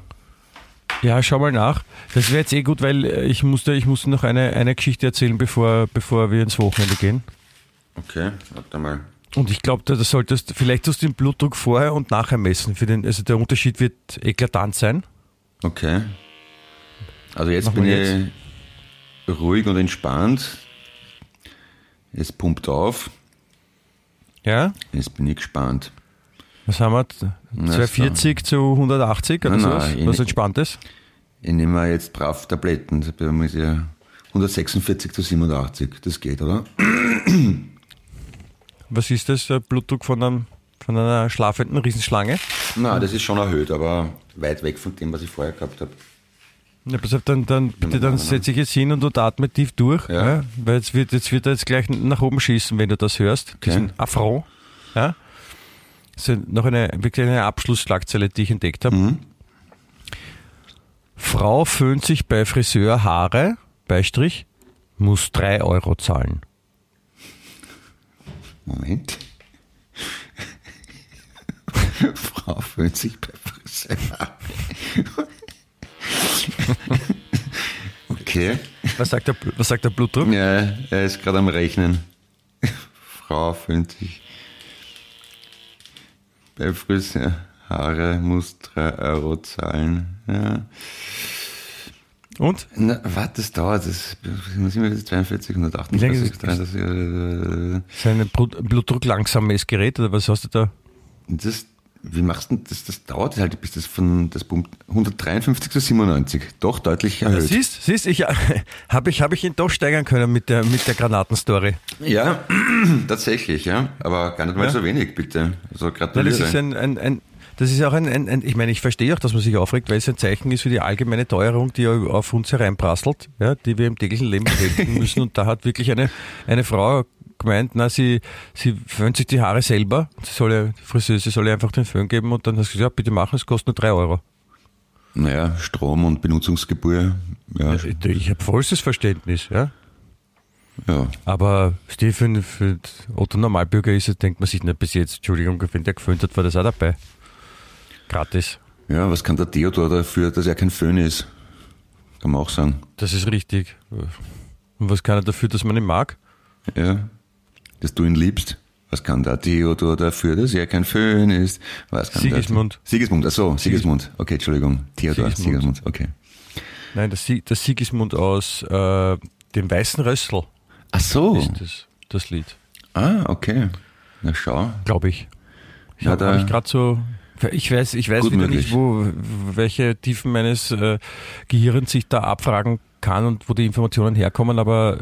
Ja, schau mal nach. Das wäre jetzt eh gut, weil äh, ich musste, ich musste noch eine, eine Geschichte erzählen, bevor, bevor wir ins Wochenende gehen. Okay, warte mal. Und ich glaube, da das solltest vielleicht tust du den Blutdruck vorher und nachher messen. Für den, also der Unterschied wird eklatant sein. Okay. Also jetzt bin wir ich ruhig und entspannt. Es pumpt auf. Ja? Jetzt bin ich gespannt. Was haben wir? Na, 240 zu 180 oder Nein, sowas? nein, Was. Entspanntes? Ich nehme jetzt brav Tabletten. Da bin ich ja 146 zu 87. Das geht, oder? (clears throat) Was ist das? Der Blutdruck von, einem, von einer schlafenden Riesenschlange? Na, das ist schon erhöht, aber weit weg von dem, was ich vorher gehabt habe. Ja, pass auf, dann, dann bitte, dann nein, nein. setze ich jetzt hin und du atme tief durch, Ja. ja. weil jetzt wird, jetzt wird er jetzt gleich nach oben schießen, wenn du das hörst. Diesen Affront. Ja. Noch eine, wirklich eine Abschlussschlagzeile, die ich entdeckt habe. Mhm. Frau föhnt sich bei Friseur Haare, Beistrich, muss drei Euro zahlen. Moment. (laughs) Frau föhnt sich bei Friseur. okay. Was sagt der, was sagt der Blutdruck? Ja, er ist gerade am Rechnen. Frau föhnt sich bei Friseur. Haare muss 3 Euro zahlen. Ja. Und? Na, warte, das dauert. Das muss mir jetzt 42, lange 138, ist das? 33, äh, Sein Blut- Blutdruck langsames Gerät oder was hast du da? Das, wie machst du denn das? Das dauert halt, bis das von das pumpt 153 zu 97. Doch deutlich erhöht. Siehst, siehst, ich (laughs) habe ich, hab ich ihn doch steigern können mit der, mit der Granatenstory. Ja, (clears throat) tatsächlich, ja. Aber gar nicht mal Ja. so wenig, bitte. Also gratuliere. das ist ein, ein, ein das ist auch ein, ein, ein, ich meine, ich verstehe auch, dass man sich aufregt, weil es ein Zeichen ist für die allgemeine Teuerung, die ja auf uns hereinprasselt, ja, die wir im täglichen Leben bewältigen (laughs) müssen. Und da hat wirklich eine, eine Frau gemeint, na, sie, sie föhnt sich die Haare selber, sie soll ja, die Friseuse soll ihr einfach den Föhn geben und dann hast du gesagt, ja, bitte machen, es kostet nur drei Euro. naja, Strom und Benutzungsgebühr. Ja, Ich, ich habe vollstes Verständnis, ja. ja. Aber Stefan, für Otto Normalbürger ist es, denkt man sich nicht bis jetzt, Entschuldigung, wenn der geföhnt hat, war das auch dabei. Gratis. ja, was kann der Theodor dafür, dass er kein Föhn ist? Kann man auch sagen. Das ist richtig. Und was kann er dafür, dass man ihn mag? Ja, dass du ihn liebst. Was kann der Theodor dafür, dass er kein Föhn ist? Was kann Sigismund. Der, Sigismund, ach so, Sigismund. Okay, Entschuldigung. Theodor, Sigismund. Sigismund, okay. Nein, das, das Sigismund aus äh, dem Weißen Rössl Ach so. ist das, das Lied, Ah, okay. Na schau. glaube ich. Ich Ja, habe da- hab ich gerade so. Ich weiß, ich weiß wieder möglich. nicht, wo, welche Tiefen meines äh, Gehirns sich da abfragen kann und wo die Informationen herkommen, aber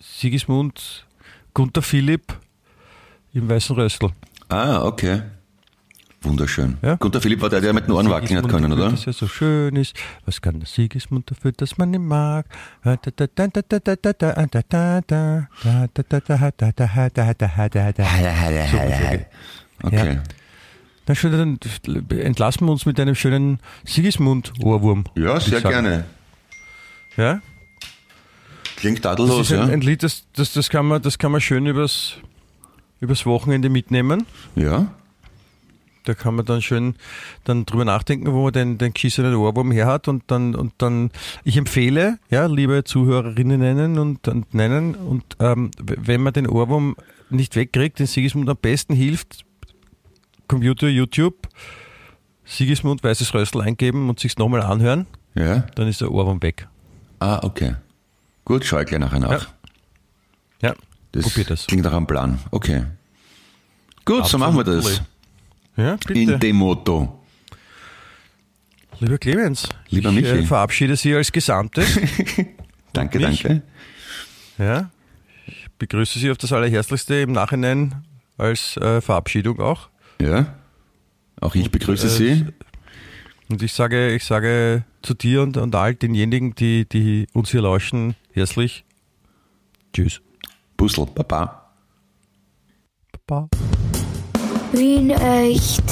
Sigismund, Gunther Philipp im Weißen Röstl. Ah, okay. Wunderschön. Ja? Gunther Philipp war der, der mit den Ohren wackeln hat können, oder? Dass er so schön ist. Was kann der Sigismund dafür, dass man ihn mag? Okay. Na schön, dann entlassen wir uns mit einem schönen Sigismund-Ohrwurm. Ja, sehr gerne. Ja? Klingt Das tadellos, ist ein, ja? ein Lied, das, das, das, kann man, das kann man schön übers, übers Wochenende mitnehmen. Ja. Da kann man dann schön dann drüber nachdenken, wo man den, den geschissenen Ohrwurm her hat und dann, und dann, ich empfehle, ja, liebe Zuhörerinnen nennen und, und nennen und ähm, wenn man den Ohrwurm nicht wegkriegt, den Sigismund am besten hilft, Computer, YouTube, Sigismund Weißes Rössel eingeben und sich's nochmal anhören, Ja. dann ist der Ohrwurm weg. Ah, okay. Gut, schau ich gleich nachher nach. Ja. Ja, Das, das. klingt nach einem Plan. Okay. Gut, so machen wir das. Ja, bitte. In dem Motto. Lieber Clemens, Lieber ich äh, verabschiede Sie als Gesamtes. (laughs) Danke, Mich? danke. Ja, ich begrüße Sie auf das Allerherzlichste im Nachhinein als äh, Verabschiedung auch. Ja. Auch ich begrüße äh, Sie. Und ich sage, ich sage zu dir und, und all denjenigen, die, die uns hier lauschen, herzlich Tschüss. Puzzle, Baba. Baba. Wien echt.